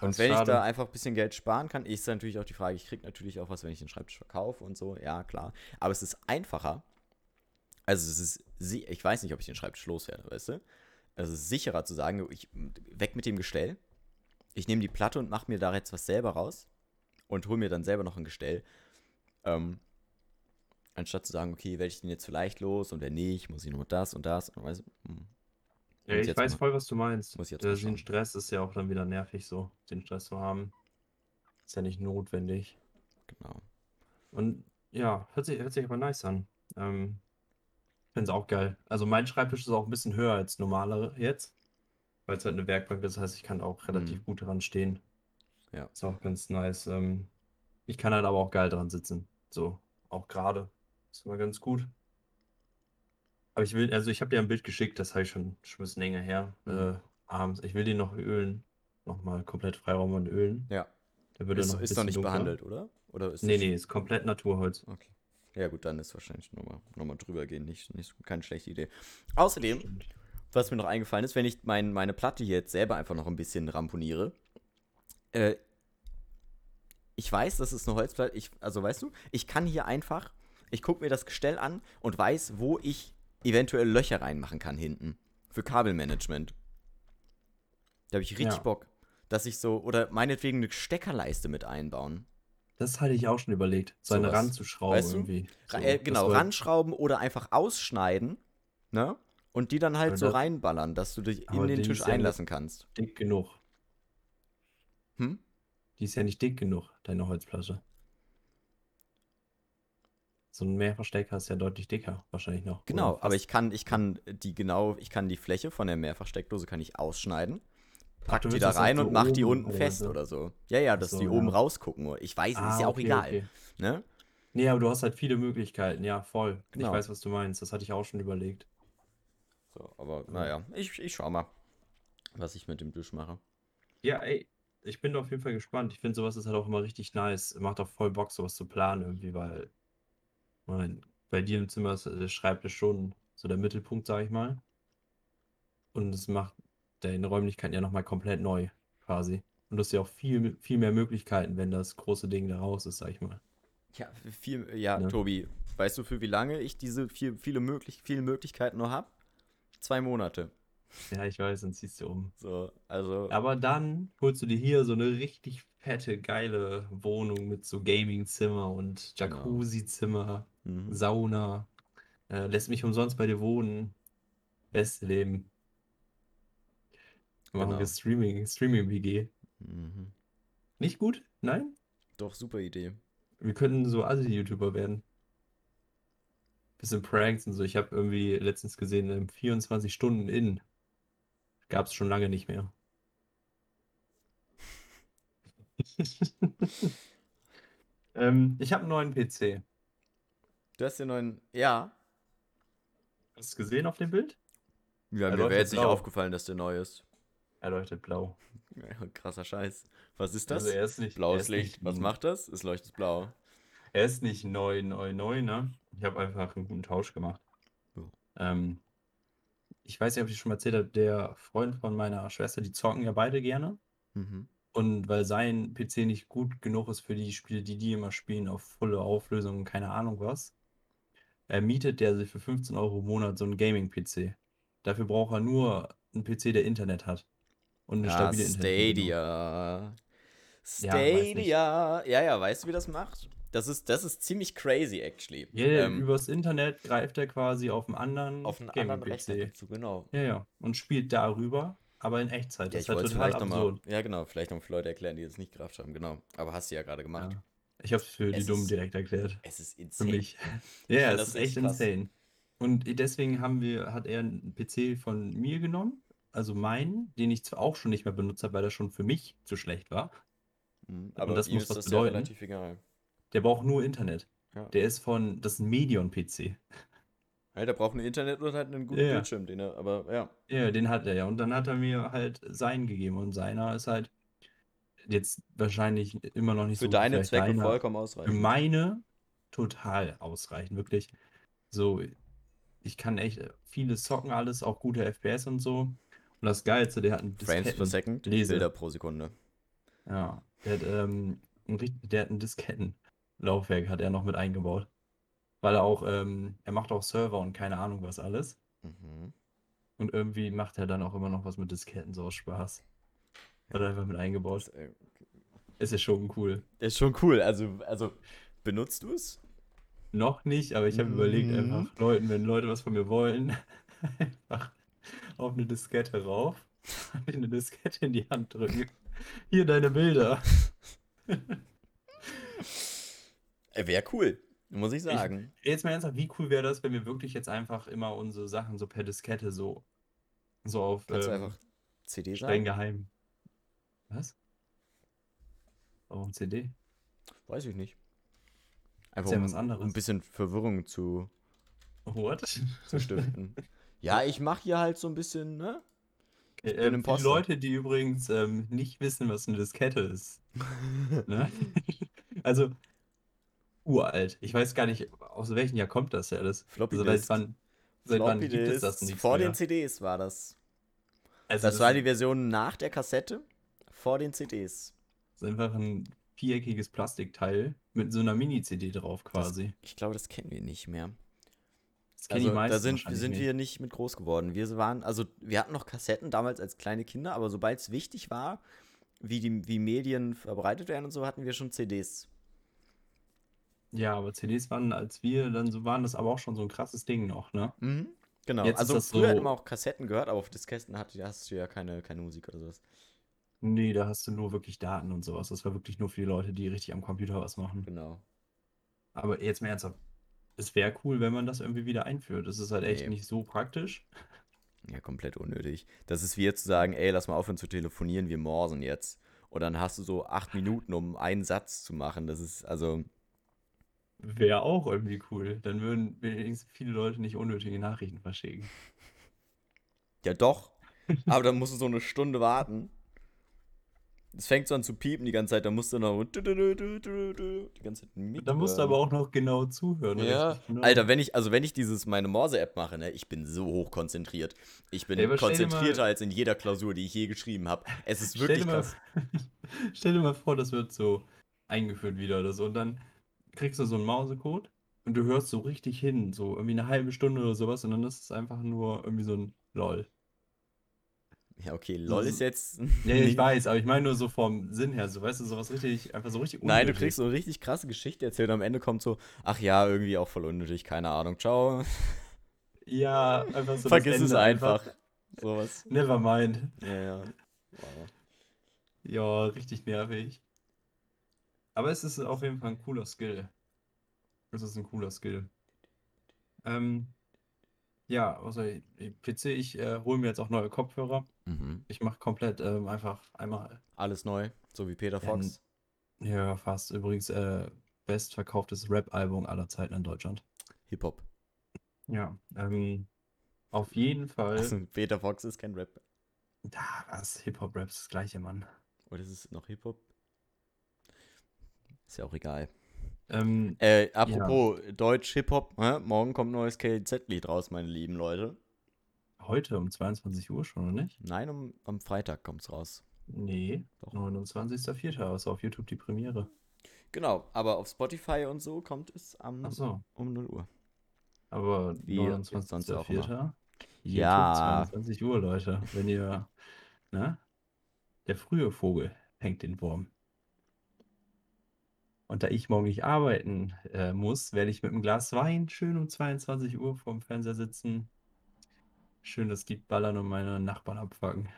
Speaker 1: Und wenn ich
Speaker 2: schade.
Speaker 1: da einfach ein bisschen Geld sparen kann, ist natürlich auch die Frage, ich kriege natürlich auch was, wenn ich den Schreibtisch verkaufe und so, ja, klar. Aber es ist einfacher. Also es ist, ich weiß nicht, ob ich den Schreibtisch loswerde, weißt du? Also es ist sicherer zu sagen, ich weg mit dem Gestell. Ich nehme die Platte und mache mir da jetzt was selber raus und hole mir dann selber noch ein Gestell. Ähm, anstatt zu sagen, okay, werde ich den jetzt vielleicht los und wenn nicht, muss ich nur das und das. Und weiß, hm.
Speaker 2: Ja,
Speaker 1: Muss
Speaker 2: ich weiß
Speaker 1: mal-
Speaker 2: voll, was du meinst.
Speaker 1: muss jetzt
Speaker 2: Äh, Den
Speaker 1: schauen.
Speaker 2: Stress ist ja auch dann wieder nervig so, den Stress zu haben. Ist ja nicht notwendig.
Speaker 1: Genau.
Speaker 2: Und ja, hört sich, hört sich aber nice an. Ähm, finde es auch geil. Also mein Schreibtisch ist auch ein bisschen höher als normalere jetzt, weil es halt eine Werkbank ist. Das heißt, ich kann auch relativ
Speaker 1: Mhm.
Speaker 2: gut dran stehen.
Speaker 1: Ja.
Speaker 2: Ist auch ganz nice. Ähm, ich kann halt aber auch geil dran sitzen. So, auch gerade. Ist immer ganz gut. Aber ich will, also ich habe dir ein Bild geschickt, das habe ich schon, schon ein bisschen länger her.
Speaker 1: Mhm.
Speaker 2: Äh, abends. Ich will den noch ölen. Nochmal komplett Freiraum und ölen.
Speaker 1: Ja.
Speaker 2: Der würde
Speaker 1: Ist,
Speaker 2: noch
Speaker 1: ist noch nicht
Speaker 2: dunkler.
Speaker 1: behandelt, oder? Oder ist
Speaker 2: Nee, nee, ist komplett Naturholz.
Speaker 1: Okay. Ja gut, dann ist wahrscheinlich nochmal noch mal drüber gehen. Nicht, nicht, keine schlechte Idee. Außerdem, was mir noch eingefallen ist, wenn ich mein, meine Platte hier jetzt selber einfach noch ein bisschen ramponiere, äh, ich weiß, das ist eine Holzplatte, ich, also weißt du, ich kann hier einfach, ich gucke mir das Gestell an und weiß, wo ich eventuell Löcher reinmachen kann hinten. Für Kabelmanagement. Da habe ich richtig
Speaker 2: Ja.
Speaker 1: Bock. Dass ich so, oder meinetwegen eine Steckerleiste mit einbauen.
Speaker 2: Das hatte ich auch schon überlegt, so eine ranzuschrauben
Speaker 1: Weißt du?
Speaker 2: irgendwie. So,
Speaker 1: äh, genau, ranschrauben oder einfach ausschneiden, ne? Und die dann halt
Speaker 2: Aber
Speaker 1: so
Speaker 2: das-
Speaker 1: reinballern, dass du dich in den Tisch
Speaker 2: ist ja
Speaker 1: einlassen kannst.
Speaker 2: dick genug.
Speaker 1: Hm?
Speaker 2: Die ist ja nicht dick genug, deine Holzplatte. So ein Mehrverstecker ist ja deutlich dicker, wahrscheinlich noch.
Speaker 1: Genau, aber ich kann, ich kann die genau, ich kann die Fläche von der Mehrfachsteckdose kann ich ausschneiden, pack
Speaker 2: du
Speaker 1: die da rein
Speaker 2: so
Speaker 1: und mach die unten
Speaker 2: oder
Speaker 1: fest
Speaker 2: so?
Speaker 1: oder so. Ja, ja,
Speaker 2: Ach
Speaker 1: dass
Speaker 2: so,
Speaker 1: die oben
Speaker 2: ja.
Speaker 1: rausgucken. Ich weiß, ist
Speaker 2: Ah,
Speaker 1: ja auch
Speaker 2: okay,
Speaker 1: egal.
Speaker 2: okay.
Speaker 1: Ne?
Speaker 2: Nee, aber du hast halt viele Möglichkeiten, ja, voll.
Speaker 1: Genau.
Speaker 2: Ich weiß, was du meinst. Das hatte ich auch schon überlegt.
Speaker 1: So, aber naja, ich, ich schau mal, was ich mit dem Tisch mache.
Speaker 2: Ja, ey, ich bin auf jeden Fall gespannt. Ich finde, sowas ist halt auch immer richtig nice. Macht auch voll Bock, sowas zu planen irgendwie, weil, bei dir im Zimmer ist der Schreibtisch schon so der Mittelpunkt, sag ich mal. Und es macht deine Räumlichkeiten ja nochmal komplett neu, quasi. Und du hast ja auch viel, viel mehr Möglichkeiten, wenn das große Ding da raus ist, sag ich mal.
Speaker 1: Ja, viel, ja,
Speaker 2: Ne?
Speaker 1: Tobi, weißt du, für wie lange ich diese viel, viele, möglich, viele Möglichkeiten noch habe? Zwei Monate.
Speaker 2: Ja, ich weiß, dann ziehst du um.
Speaker 1: So, also.
Speaker 2: Aber dann holst du dir hier so eine richtig fette, geile Wohnung mit so Gaming-Zimmer und
Speaker 1: Genau.
Speaker 2: Jacuzzi-Zimmer.
Speaker 1: Mhm.
Speaker 2: Sauna, äh, lässt mich umsonst bei dir wohnen. Beste Leben. Machen
Speaker 1: Genau.
Speaker 2: wir Streaming, Streaming-WG.
Speaker 1: Mhm.
Speaker 2: Nicht gut? Nein?
Speaker 1: Doch, super Idee.
Speaker 2: Wir könnten so Assi-YouTuber werden. Bisschen Pranks und so. Ich habe irgendwie letztens gesehen, ähm, 24 Stunden in. Gab es schon lange nicht mehr. ähm, ich habe einen neuen PC.
Speaker 1: Du hast den neuen. Ja.
Speaker 2: Hast du es gesehen auf dem Bild?
Speaker 1: Ja,
Speaker 2: Er
Speaker 1: mir wäre jetzt nicht aufgefallen, dass der neu ist.
Speaker 2: Er leuchtet blau.
Speaker 1: Ja, krasser Scheiß. Was ist das?
Speaker 2: Also er ist nicht, er
Speaker 1: Blaues
Speaker 2: ist
Speaker 1: Licht.
Speaker 2: nicht,
Speaker 1: Was macht das? Es leuchtet blau.
Speaker 2: Er ist nicht neu, neu, neu, ne? Ich habe einfach einen guten Tausch gemacht.
Speaker 1: Ja.
Speaker 2: Ähm, ich weiß nicht, ob ich schon mal erzählt habe, der Freund von meiner Schwester, die zocken ja beide gerne.
Speaker 1: Mhm.
Speaker 2: Und weil sein PC nicht gut genug ist für die Spiele, die die immer spielen, auf volle Auflösung und keine Ahnung was, er mietet der sich für 15 Euro im Monat so einen Gaming-PC. Dafür braucht er nur einen PC, der Internet hat. Und eine
Speaker 1: Ja,
Speaker 2: stabile Internetverbindung.
Speaker 1: Stadia.
Speaker 2: Ja.
Speaker 1: Stadia. Ja, ja, weißt du, wie das macht? Das ist, das ist ziemlich crazy, actually.
Speaker 2: Ja,
Speaker 1: Ähm,
Speaker 2: übers Internet greift er quasi auf einen anderen
Speaker 1: auf einen anderen Rechner dazu, genau.
Speaker 2: Ja, ja. Und spielt darüber, aber in Echtzeit.
Speaker 1: Ja,
Speaker 2: Das
Speaker 1: ich
Speaker 2: ist halt
Speaker 1: wollte
Speaker 2: total
Speaker 1: vielleicht nochmal. Ja, genau, vielleicht noch für Leute erklären, die das nicht gerafft haben. Genau. Aber hast du ja gerade gemacht.
Speaker 2: Ja. Ich habe es für die Dummen direkt erklärt.
Speaker 1: Es ist
Speaker 2: Für
Speaker 1: insane.
Speaker 2: mich. Ja,
Speaker 1: find
Speaker 2: es
Speaker 1: das
Speaker 2: ist
Speaker 1: echt krass.
Speaker 2: insane. Und deswegen haben wir, hat er einen PC von mir genommen, also meinen, den ich zwar auch schon nicht mehr benutzt habe, weil er schon für mich zu schlecht war.
Speaker 1: Mhm, Aber
Speaker 2: das
Speaker 1: ihm
Speaker 2: muss was
Speaker 1: das ja
Speaker 2: bedeuten.
Speaker 1: relativ egal.
Speaker 2: Der braucht nur Internet.
Speaker 1: Ja.
Speaker 2: Der ist von, das ist ein Medion-PC.
Speaker 1: Der braucht ein Internet und halt einen guten
Speaker 2: Ja.
Speaker 1: Bildschirm, den er, aber ja.
Speaker 2: Ja, den hat er ja. Und dann hat er mir halt seinen gegeben. Und seiner ist halt jetzt wahrscheinlich immer noch nicht
Speaker 1: Für
Speaker 2: so gut,
Speaker 1: deine Zwecke
Speaker 2: deiner.
Speaker 1: vollkommen
Speaker 2: Für
Speaker 1: ausreichend.
Speaker 2: meine total ausreichend, wirklich. So, ich kann echt viele zocken, alles, auch gute FPS und so. Und das Geilste, der hat einen
Speaker 1: Frames per
Speaker 2: Disketten.
Speaker 1: Second,
Speaker 2: Lese.
Speaker 1: Bilder pro Sekunde.
Speaker 2: Ja, der hat, ähm, ein, der hat ein Diskettenlaufwerk, hat er noch mit eingebaut. Weil er auch, ähm, er macht auch Server und keine Ahnung was alles.
Speaker 1: Mhm.
Speaker 2: Und irgendwie macht er dann auch immer noch was mit Disketten, so aus Spaß. Hat er einfach mit eingebaut.
Speaker 1: Äh,
Speaker 2: Ist ja schon cool.
Speaker 1: ist schon cool. Also, also benutzt du es?
Speaker 2: Noch nicht, aber ich habe überlegt,
Speaker 1: Mhm.
Speaker 2: einfach Leuten, wenn Leute was von mir wollen, einfach auf eine Diskette rauf, eine Diskette in die Hand drücken. Hier deine Bilder.
Speaker 1: Wäre cool, muss ich sagen.
Speaker 2: Jetzt mal ernsthaft, wie cool wäre das, wenn wir wirklich jetzt einfach immer unsere Sachen so per Diskette so, so auf
Speaker 1: Kannst du
Speaker 2: ähm,
Speaker 1: einfach CD
Speaker 2: streng
Speaker 1: sagen?
Speaker 2: geheim. Was? Warum CD?
Speaker 1: Weiß ich nicht. Einfach
Speaker 2: Ist ja
Speaker 1: um,
Speaker 2: was anderes.
Speaker 1: um ein bisschen Verwirrung zu,
Speaker 2: What?
Speaker 1: zu stiften. ja, ich mache hier halt so ein bisschen, ne?
Speaker 2: Okay,
Speaker 1: bin
Speaker 2: ähm, für die
Speaker 1: Imposter.
Speaker 2: Leute, die übrigens ähm, nicht wissen, was eine Diskette ist. Ne? also uralt. Ich weiß gar nicht, aus welchem Jahr kommt das ja alles.
Speaker 1: Floppy
Speaker 2: Also seit wann, seit wann gibt es das nicht
Speaker 1: Vor
Speaker 2: mehr?
Speaker 1: den CDs war das.
Speaker 2: Also
Speaker 1: Das war die Version nach der Kassette, vor den CDs.
Speaker 2: ist einfach ein viereckiges Plastikteil mit so einer Mini-CD drauf quasi.
Speaker 1: Ich glaube, das kennen wir nicht mehr.
Speaker 2: Das kennen
Speaker 1: Also,
Speaker 2: die meisten
Speaker 1: da sind, sind
Speaker 2: nicht.
Speaker 1: wir nicht mit groß geworden. Wir waren, also wir hatten noch Kassetten damals als kleine Kinder, aber sobald es wichtig war, wie die wie Medien verbreitet werden und so, hatten wir schon CDs.
Speaker 2: Ja, aber CDs waren, als wir dann so waren, das aber auch schon so ein krasses Ding noch, ne?
Speaker 1: Mhm. Genau.
Speaker 2: Jetzt ist
Speaker 1: also
Speaker 2: das
Speaker 1: früher hat
Speaker 2: so-
Speaker 1: man auch Kassetten gehört, aber auf Disketten hat, hast du ja keine, keine Musik oder sowas.
Speaker 2: Nee, da hast du nur wirklich Daten und sowas. Das war wirklich nur für die Leute, die richtig am Computer was machen.
Speaker 1: Genau.
Speaker 2: Aber jetzt mal ernsthaft. Es wäre cool, wenn man das irgendwie wieder einführt. Es ist halt echt
Speaker 1: Nee.
Speaker 2: nicht so praktisch.
Speaker 1: Ja, komplett unnötig. Das ist wie jetzt zu sagen, ey, lass mal aufhören zu telefonieren, wir morsen jetzt. Und dann hast du so acht Minuten, um einen Satz zu machen. Das ist, also,
Speaker 2: Wäre auch irgendwie cool. Dann würden wenigstens viele Leute nicht unnötige Nachrichten verschicken.
Speaker 1: ja doch. Aber dann musst du so eine Stunde warten. Es fängt so an zu piepen die ganze Zeit, dann musst du noch die ganze Zeit mit.
Speaker 2: Da musst du aber auch noch genau zuhören.
Speaker 1: Ja,
Speaker 2: genau.
Speaker 1: Alter, wenn ich, also wenn ich dieses, meine Morse-App mache, ne, ich bin so hoch konzentriert. Ich bin
Speaker 2: Ey, stell
Speaker 1: konzentrierter
Speaker 2: mal-
Speaker 1: als in jeder Klausur, die ich je geschrieben habe. Es ist
Speaker 2: Stell
Speaker 1: wirklich
Speaker 2: mal,
Speaker 1: krass.
Speaker 2: stell dir mal vor, das wird so eingeführt wieder oder so. Und dann kriegst du so einen Mausecode und du hörst so richtig hin, so irgendwie eine halbe Stunde oder sowas. Und dann ist es einfach nur irgendwie so ein LOL.
Speaker 1: Ja, okay, LOL
Speaker 2: So-
Speaker 1: ist jetzt.
Speaker 2: Ja, ich weiß, aber ich meine nur so vom Sinn her, so weißt du, sowas richtig, einfach so richtig
Speaker 1: Nein, du
Speaker 2: unnötig.
Speaker 1: kriegst so eine richtig krasse Geschichte erzählt und am Ende kommt so, ach ja, irgendwie auch voll unnötig, keine Ahnung, ciao.
Speaker 2: Ja, einfach so
Speaker 1: Vergiss es
Speaker 2: Ende
Speaker 1: einfach. Sowas.
Speaker 2: Never mind.
Speaker 1: Ja, ja. Wow.
Speaker 2: Ja, richtig nervig. Aber es ist auf jeden Fall ein cooler Skill. Es ist ein cooler Skill. Ähm, ja, außer PC, ich äh, hole mir jetzt auch neue Kopfhörer.
Speaker 1: Mhm.
Speaker 2: Ich mache komplett ähm, einfach einmal,
Speaker 1: Alles neu, so wie Peter
Speaker 2: Ja,
Speaker 1: Fox.
Speaker 2: ja, fast übrigens äh, bestverkauftes Rap-Album aller Zeiten in Deutschland.
Speaker 1: Hip-Hop.
Speaker 2: Ja, ähm, auf jeden Fall.
Speaker 1: Also, Peter Fox ist kein Rap.
Speaker 2: Da, was? Hip-Hop-Rap ist das gleiche, Mann.
Speaker 1: Oder ist es noch Hip-Hop? Ist ja auch egal.
Speaker 2: Ähm,
Speaker 1: Äh, apropos Deutsch Hip-Hop, hä? morgen kommt ein neues KZ-Lied raus, meine lieben Leute.
Speaker 2: heute um 22 Uhr schon, oder nicht?
Speaker 1: Nein, um, am Freitag kommt's raus.
Speaker 2: Nee,
Speaker 1: Doch.
Speaker 2: 29.04. ist auf YouTube die Premiere.
Speaker 1: Genau, aber auf Spotify und so kommt es am,
Speaker 2: so.
Speaker 1: um 0 Uhr.
Speaker 2: Aber
Speaker 1: Wie sonst auch
Speaker 2: 29.04.
Speaker 1: Ja.
Speaker 2: 22 Uhr, Leute. Wenn ihr, ne? Der frühe Vogel fängt den Wurm. Und da ich morgen nicht arbeiten äh, muss, werde ich mit einem Glas Wein schön um 22 Uhr vorm Fernseher sitzen. Schön das Lied ballern und meine Nachbarn abfangen.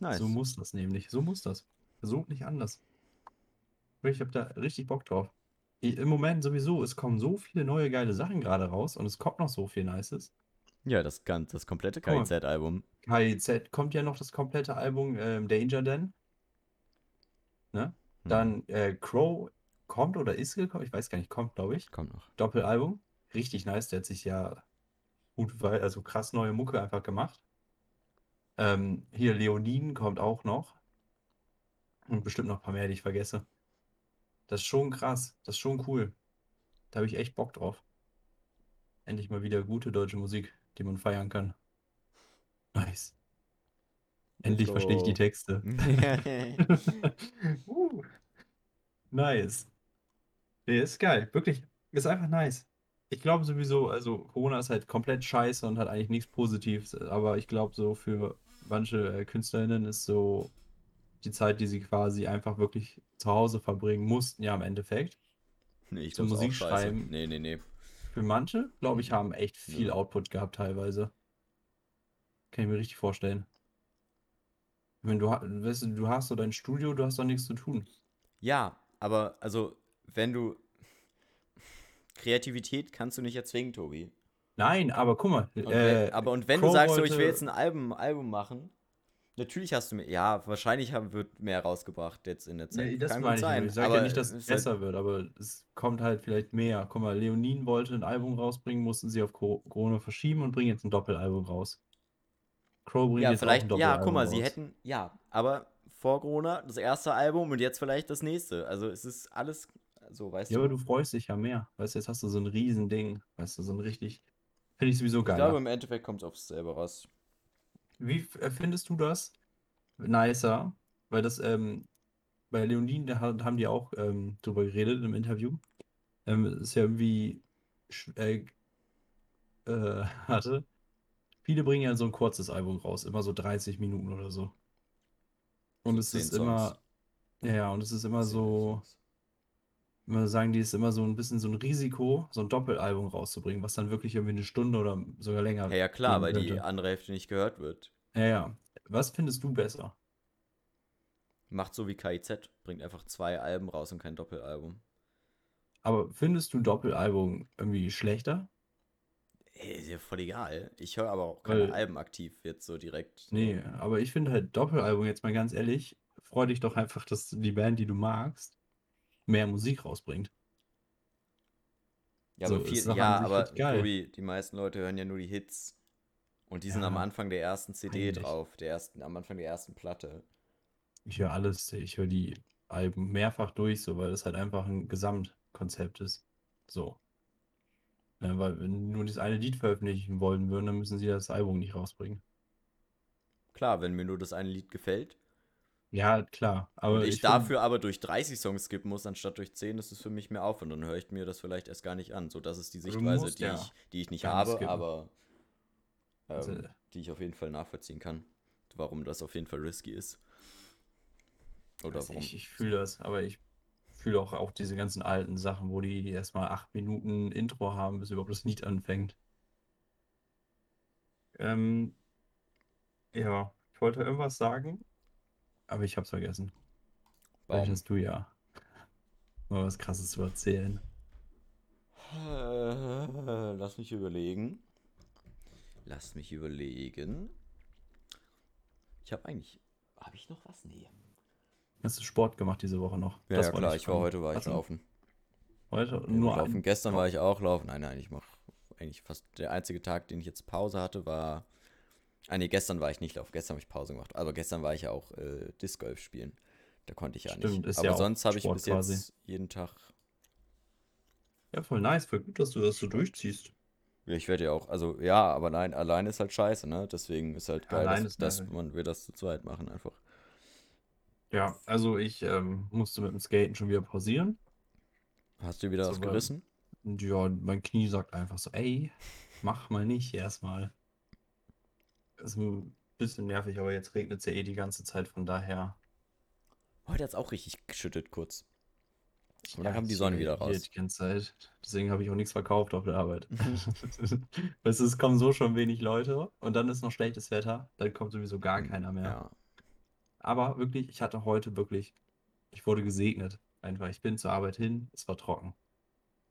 Speaker 1: Nice.
Speaker 2: So muss das nämlich. So muss das. So nicht anders. Ich habe da richtig Bock drauf. I- Im Moment sowieso, es kommen so viele neue geile Sachen gerade raus und es kommt noch so viel Nices.
Speaker 1: ja, das, ganz, das komplette. KIZ-Album.
Speaker 2: KIZ kommt ja noch das komplette Album ähm, Danger Dan. Ne? Dann äh, Crow kommt oder ist gekommen, ich weiß gar nicht, kommt, glaube ich.
Speaker 1: Kommt noch.
Speaker 2: Doppelalbum. Richtig nice, der hat sich ja gut, also krass neue Mucke einfach gemacht. Ähm, hier Leoniden kommt auch noch. Und bestimmt noch ein paar mehr, die ich vergesse. Das ist schon krass, das ist schon cool. Da habe ich echt Bock drauf. Endlich mal wieder gute deutsche Musik, die man feiern kann. Nice. Endlich verstehe ich die. Texte. uh, nice. Nee, ist geil. Wirklich, ist einfach nice. Ich glaube sowieso, also Corona ist halt komplett scheiße und hat eigentlich nichts Positives, aber ich glaube so für manche äh, KünstlerInnen ist so die Zeit, die sie quasi einfach wirklich zu Hause verbringen mussten, ja im Endeffekt.
Speaker 1: nee, ich auch
Speaker 2: Musik schreiben.
Speaker 1: Nee, nee, nee.
Speaker 2: Für manche, glaube ich, haben echt viel
Speaker 1: Ja.
Speaker 2: Output gehabt teilweise. Kann ich mir richtig vorstellen. Wenn du, weißt du, du hast so dein Studio, du hast doch nichts zu tun.
Speaker 1: Ja, aber also, wenn du. Kreativität kannst du nicht erzwingen, Tobi.
Speaker 2: Nein, aber guck mal,
Speaker 1: Und
Speaker 2: äh,
Speaker 1: wenn, aber und wenn
Speaker 2: Crow
Speaker 1: du sagst, so, ich will jetzt ein Album, Album machen, natürlich hast du mehr. Ja, wahrscheinlich haben, wird mehr rausgebracht jetzt in der Zeit.
Speaker 2: Nee, das
Speaker 1: Kann
Speaker 2: meine ich
Speaker 1: sein.
Speaker 2: nicht. Ich sage ja nicht, dass es
Speaker 1: ist halt-
Speaker 2: besser wird, aber es kommt halt vielleicht mehr. Guck mal, Leonin wollte ein Album rausbringen, mussten sie auf Co- Corona verschieben und bringen jetzt ein Doppelalbum raus. Crow bringt
Speaker 1: Ja, vielleicht, ja, guck mal, sie
Speaker 2: raus.
Speaker 1: hätten, ja, aber vor Corona das erste Album und jetzt vielleicht das nächste. Also es ist alles so, weißt
Speaker 2: Ja,
Speaker 1: du?
Speaker 2: aber du freust dich ja mehr. Weißt du, jetzt hast du so ein Riesending. Weißt du, so ein richtig. Finde ich sowieso
Speaker 1: ich
Speaker 2: geil.
Speaker 1: glaube, im Endeffekt kommt es aufs selber raus.
Speaker 2: Wie äh, findest du das nicer? Weil das, ähm, bei Leonin, da ha- haben die auch ähm, drüber geredet im Interview. Ähm, ist ja irgendwie, äh, äh, hatte. Viele bringen ja so ein kurzes Album raus, immer so 30 Minuten oder so. Und
Speaker 1: So
Speaker 2: es ist
Speaker 1: Songs.
Speaker 2: immer, ja, ja, und es ist immer so, immer sagen die, ist immer so ein bisschen so ein Risiko, so ein Doppelalbum rauszubringen, was dann wirklich irgendwie eine Stunde oder sogar länger
Speaker 1: Ja, ja, klar, weil die
Speaker 2: könnte.
Speaker 1: andere Hälfte nicht gehört wird.
Speaker 2: Ja, ja. Was findest du besser?
Speaker 1: Macht so wie KIZ, bringt einfach zwei Alben raus und kein Doppelalbum.
Speaker 2: Aber findest du Doppelalbum irgendwie schlechter?
Speaker 1: Ey, ist ja voll egal. Ich höre aber auch keine
Speaker 2: Weil-
Speaker 1: Alben aktiv jetzt so direkt.
Speaker 2: Nee, aber ich finde halt Doppelalbum, jetzt mal ganz ehrlich, freu dich doch einfach, dass die Band, die du magst, mehr Musik rausbringt.
Speaker 1: Ja, aber,
Speaker 2: So,
Speaker 1: viel,
Speaker 2: ist doch
Speaker 1: ja,
Speaker 2: sich
Speaker 1: aber
Speaker 2: geil.
Speaker 1: Tobi, die meisten Leute hören ja nur die Hits. Und die sind am
Speaker 2: Ja,
Speaker 1: Anfang der ersten CD
Speaker 2: eigentlich.
Speaker 1: drauf, der ersten, am Anfang der ersten Platte.
Speaker 2: Ich höre alles, ich höre die Alben mehrfach durch, so, weil das halt einfach ein Gesamtkonzept ist. So. Ja, weil wenn die nur das eine Lied veröffentlichen wollen würden, dann müssen sie das Album nicht rausbringen.
Speaker 1: Klar, wenn mir nur das eine Lied gefällt.
Speaker 2: Ja, klar. Aber
Speaker 1: und ich,
Speaker 2: ich
Speaker 1: dafür aber durch 30 Songs skippen muss, anstatt durch 10, ist es für mich mehr Aufwand. Dann höre ich mir das vielleicht erst gar nicht an. So, das ist die Sichtweise,
Speaker 2: musst
Speaker 1: die,
Speaker 2: ja
Speaker 1: ich, die ich nicht
Speaker 2: nicht
Speaker 1: habe,
Speaker 2: skippen.
Speaker 1: aber ähm,
Speaker 2: Also-
Speaker 1: die ich auf jeden Fall nachvollziehen kann. Warum das auf jeden Fall risky ist. Oder
Speaker 2: Weiß
Speaker 1: warum.
Speaker 2: Ich, ich fühle das, aber ich fühle auch, auch diese ganzen alten Sachen, wo die erstmal acht Minuten Intro haben, bis überhaupt das Lied anfängt. Ähm, ja, ich wollte irgendwas sagen, aber ich hab's vergessen. Vielleicht
Speaker 1: Warum?
Speaker 2: hast du ja mal was Krasses zu erzählen.
Speaker 1: Äh, Lass mich überlegen. Lass mich überlegen. Ich habe eigentlich. Habe ich noch was? Nee.
Speaker 2: Hast du Sport gemacht diese Woche noch?
Speaker 1: Ja,
Speaker 2: Das
Speaker 1: ja klar,
Speaker 2: ich
Speaker 1: war heute war ich
Speaker 2: du
Speaker 1: laufen.
Speaker 2: Heute
Speaker 1: Ja,
Speaker 2: nur
Speaker 1: laufen.
Speaker 2: ein-
Speaker 1: Gestern war ich auch laufen. Nein, nein, ich mache eigentlich fast. Der einzige Tag, den ich jetzt Pause hatte, war. Ah, nee, gestern war ich nicht laufen. Gestern habe ich Pause gemacht. Aber gestern war ich ja auch äh, Disc Golf spielen. Da konnte ich ja
Speaker 2: Stimmt,
Speaker 1: nicht.
Speaker 2: ist
Speaker 1: Aber
Speaker 2: ja
Speaker 1: sonst habe ich bis
Speaker 2: quasi.
Speaker 1: jetzt jeden Tag.
Speaker 2: Ja, voll nice, voll gut, dass du das so durchziehst.
Speaker 1: Ich werde ja auch. Also, ja, aber nein, allein ist halt scheiße, ne? Deswegen ist halt geil,
Speaker 2: Allein
Speaker 1: dass, dass man wir das zu zweit machen einfach.
Speaker 2: Ja, also ich ähm, musste mit dem Skaten schon wieder pausieren.
Speaker 1: Hast du wieder
Speaker 2: So,
Speaker 1: was
Speaker 2: weil-
Speaker 1: gerissen?
Speaker 2: Ja, mein Knie sagt einfach so, ey, mach mal nicht erstmal. Ist ein bisschen nervig, aber jetzt regnet es ja eh die ganze Zeit, von daher.
Speaker 1: Heute hat es auch richtig geschüttet kurz. Und
Speaker 2: Ja,
Speaker 1: dann kam die
Speaker 2: ich
Speaker 1: Sonne wieder
Speaker 2: hier
Speaker 1: raus.
Speaker 2: Die ganze Zeit. Deswegen habe ich auch nichts verkauft auf der Arbeit. Weißt du, es kommen so schon wenig Leute und dann ist noch schlechtes Wetter, dann kommt sowieso gar keiner mehr.
Speaker 1: Ja.
Speaker 2: Aber wirklich, ich hatte heute wirklich, ich wurde gesegnet. Einfach, ich bin zur Arbeit hin, es war trocken.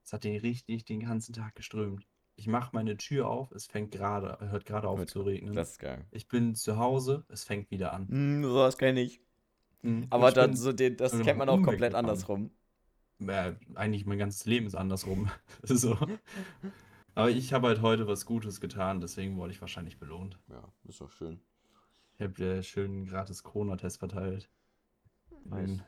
Speaker 2: Es hat den richtig den ganzen Tag geströmt. Ich mache meine Tür auf, es fängt gerade, hört gerade auf
Speaker 1: Gut,
Speaker 2: zu regnen.
Speaker 1: Das ist geil.
Speaker 2: Ich bin zu Hause, es fängt wieder an.
Speaker 1: Hm, sowas kenne ich.
Speaker 2: Mhm.
Speaker 1: Aber
Speaker 2: Ich
Speaker 1: dann so den, das kennt man auch komplett
Speaker 2: gefahren.
Speaker 1: andersrum.
Speaker 2: äh, eigentlich mein ganzes Leben ist andersrum. so. Aber ich habe halt heute was Gutes getan, deswegen wurde ich wahrscheinlich belohnt.
Speaker 1: Ja, ist doch schön.
Speaker 2: Ich habe dir schön gratis Corona-Test verteilt.
Speaker 1: Nice.
Speaker 2: Ähm,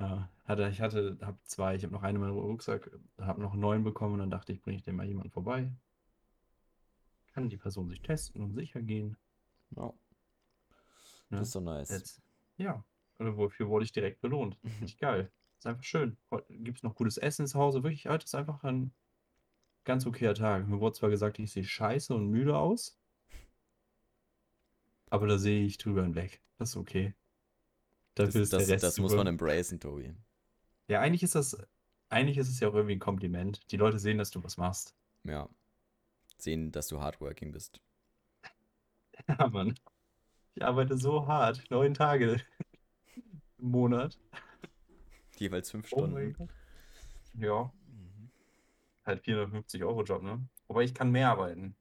Speaker 2: Ja, hatte, ich hatte, habe zwei, ich habe noch einen in meinem Rucksack, habe noch neun bekommen und dann dachte ich, bringe ich den mal jemanden vorbei. Kann die Person sich testen und sicher gehen.
Speaker 1: Ja,
Speaker 2: Ne?
Speaker 1: das ist so nice.
Speaker 2: Jetzt, ja, und wofür wurde ich direkt belohnt. Richtig geil. Ist einfach schön. Heute gibt es noch gutes Essen zu Hause. Wirklich, heute ist einfach ein ganz okayer Tag. Mir wurde zwar gesagt, ich sehe scheiße und müde aus, aber da sehe ich drüber hinweg. Das ist okay.
Speaker 1: Das,
Speaker 2: Dafür ist der
Speaker 1: das,
Speaker 2: Rest
Speaker 1: das muss man embracen, Tobi.
Speaker 2: Ja, eigentlich ist das, eigentlich ist es ja auch irgendwie ein Kompliment. Die Leute sehen, dass du was machst.
Speaker 1: Ja. Sehen, dass du hardworking bist.
Speaker 2: Ja, Mann. Ich arbeite so hart. Neun Tage im Monat.
Speaker 1: Jeweils fünf
Speaker 2: Oh
Speaker 1: Stunden.
Speaker 2: Gott. Ja,
Speaker 1: Mhm.
Speaker 2: halt 450 Euro Job, ne? Wobei ich kann mehr arbeiten.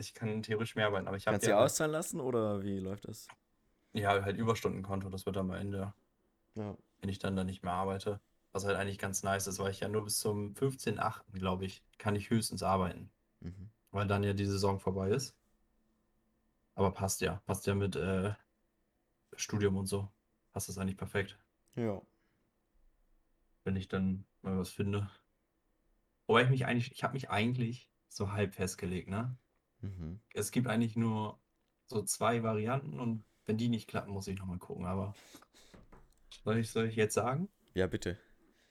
Speaker 2: Ich kann theoretisch mehr arbeiten, aber ich habe
Speaker 1: Kannst du
Speaker 2: ja,
Speaker 1: dir auszahlen lassen oder wie läuft das?
Speaker 2: ja halt Überstundenkonto. Das wird dann am Ende,
Speaker 1: Ja.
Speaker 2: wenn ich dann da nicht mehr arbeite. Was halt eigentlich ganz nice ist, weil ich ja nur bis zum 15.8., glaube ich, kann ich höchstens arbeiten.
Speaker 1: Mhm.
Speaker 2: weil dann ja die Saison vorbei ist. Aber passt ja. Passt ja mit äh, Studium und so. Passt das eigentlich perfekt,
Speaker 1: Ja.
Speaker 2: wenn ich dann mal was finde. Wobei ich mich eigentlich, ich habe mich eigentlich so halb festgelegt, ne?
Speaker 1: Mhm.
Speaker 2: Es gibt eigentlich nur so zwei Varianten und wenn die nicht klappen, muss ich nochmal gucken. Aber soll ich, soll ich jetzt sagen?
Speaker 1: Ja, bitte.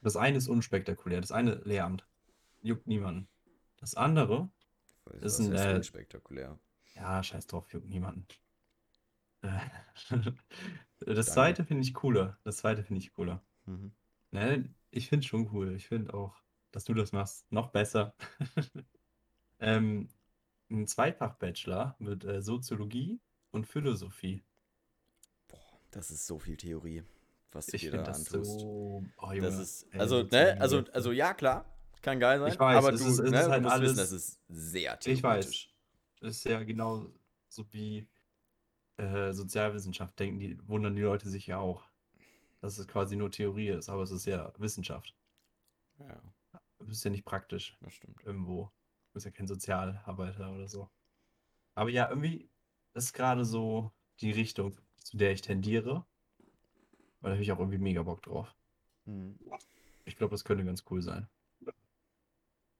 Speaker 2: Das eine ist unspektakulär, das eine Lehramt. Juckt niemanden. Das andere ist ein, äh,
Speaker 1: unspektakulär.
Speaker 2: Ja, scheiß drauf, juckt niemanden. Äh, Das zweite finde ich cooler. Das zweite finde ich cooler.
Speaker 1: Mhm.
Speaker 2: Ne? ich finde schon cool. Ich finde auch, dass du das machst, noch besser. ähm, ein Zweifach-Bachelor mit äh, Soziologie und Philosophie.
Speaker 1: Das ist so viel Theorie, was du
Speaker 2: Ich
Speaker 1: dir da
Speaker 2: das
Speaker 1: antust.
Speaker 2: so. Oh,
Speaker 1: Das
Speaker 2: Junge,
Speaker 1: ist,
Speaker 2: ey,
Speaker 1: also, ne,
Speaker 2: Soziologie,
Speaker 1: also,
Speaker 2: das-
Speaker 1: also ja, klar, kann geil sein,
Speaker 2: Ich weiß,
Speaker 1: aber du,
Speaker 2: ist-
Speaker 1: ne,
Speaker 2: ist
Speaker 1: du
Speaker 2: halt
Speaker 1: musst wissen,
Speaker 2: alles-
Speaker 1: das ist sehr
Speaker 2: Ich
Speaker 1: theoretisch.
Speaker 2: weiß. Das ist ja genau so wie äh, Sozialwissenschaft denken, die wundern die Leute sich ja auch. Dass es quasi nur Theorie ist, aber es ist ja Wissenschaft.
Speaker 1: Ja,
Speaker 2: Es ist ja nicht praktisch
Speaker 1: das stimmt.
Speaker 2: irgendwo. Du bist ja kein Sozialarbeiter oder so. Aber ja, irgendwie ist gerade so die Richtung, zu der ich tendiere. Weil da habe ich auch irgendwie mega Bock drauf.
Speaker 1: Mhm.
Speaker 2: Ich glaube, das könnte ganz cool sein.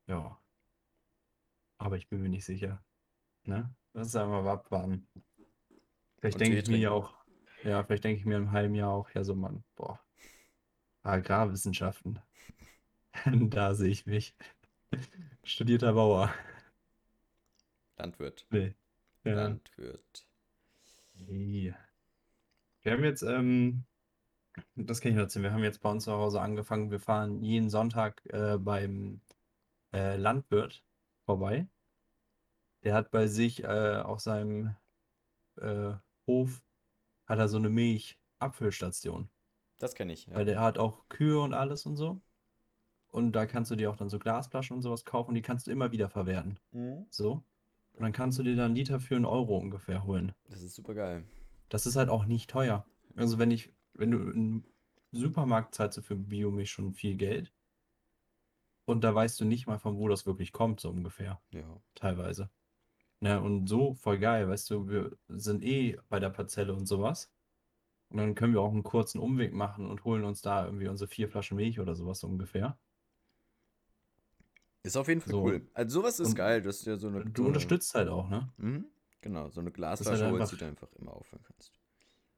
Speaker 2: Ja. Aber ich bin mir nicht sicher. Ne? Das ist einmal abwarten. Vielleicht denke ich mir ja
Speaker 1: trinken.
Speaker 2: auch, ja, vielleicht denke ich mir im halben Jahr auch, ja, so, Mann, boah, Agrarwissenschaften. Da sehe ich mich. Studierter Bauer.
Speaker 1: Landwirt.
Speaker 2: Nee. Ja.
Speaker 1: Landwirt.
Speaker 2: Nee. Wir haben jetzt, ähm, das kann ich erzählen, wir haben jetzt bei uns zu Hause angefangen, wir fahren jeden Sonntag äh, beim äh, Landwirt vorbei. Der hat bei sich äh, auf seinem äh, Hof, hat er so eine Milchabfüllstation.
Speaker 1: Das kenne ich, ja.
Speaker 2: Weil der hat auch Kühe und alles und so. Und da kannst du dir auch dann so Glasflaschen und sowas kaufen, die kannst du immer wieder verwerten.
Speaker 1: Mhm.
Speaker 2: So. Und dann kannst du dir dann einen Liter für einen Euro ungefähr holen.
Speaker 1: Das ist super geil.
Speaker 2: Das ist halt auch nicht teuer. Also wenn ich, wenn du im Supermarkt zahlst du für Biomilch schon viel Geld. Und da weißt du nicht mal, von wo das wirklich kommt, so ungefähr,
Speaker 1: Ja.
Speaker 2: teilweise. Ne, und so voll geil, weißt du, wir sind eh bei der Parzelle und sowas. Und dann können wir auch einen kurzen Umweg machen und holen uns da irgendwie unsere vier Flaschen Milch oder sowas so ungefähr.
Speaker 1: Ist auf jeden Fall
Speaker 2: So.
Speaker 1: cool. Also sowas ist
Speaker 2: Und
Speaker 1: geil, dass du ja so eine.
Speaker 2: Du unterstützt halt auch, ne?
Speaker 1: Mhm. Genau, so eine
Speaker 2: halt
Speaker 1: Glasflasche holst,
Speaker 2: einfach-
Speaker 1: die du einfach immer auffüllen kannst.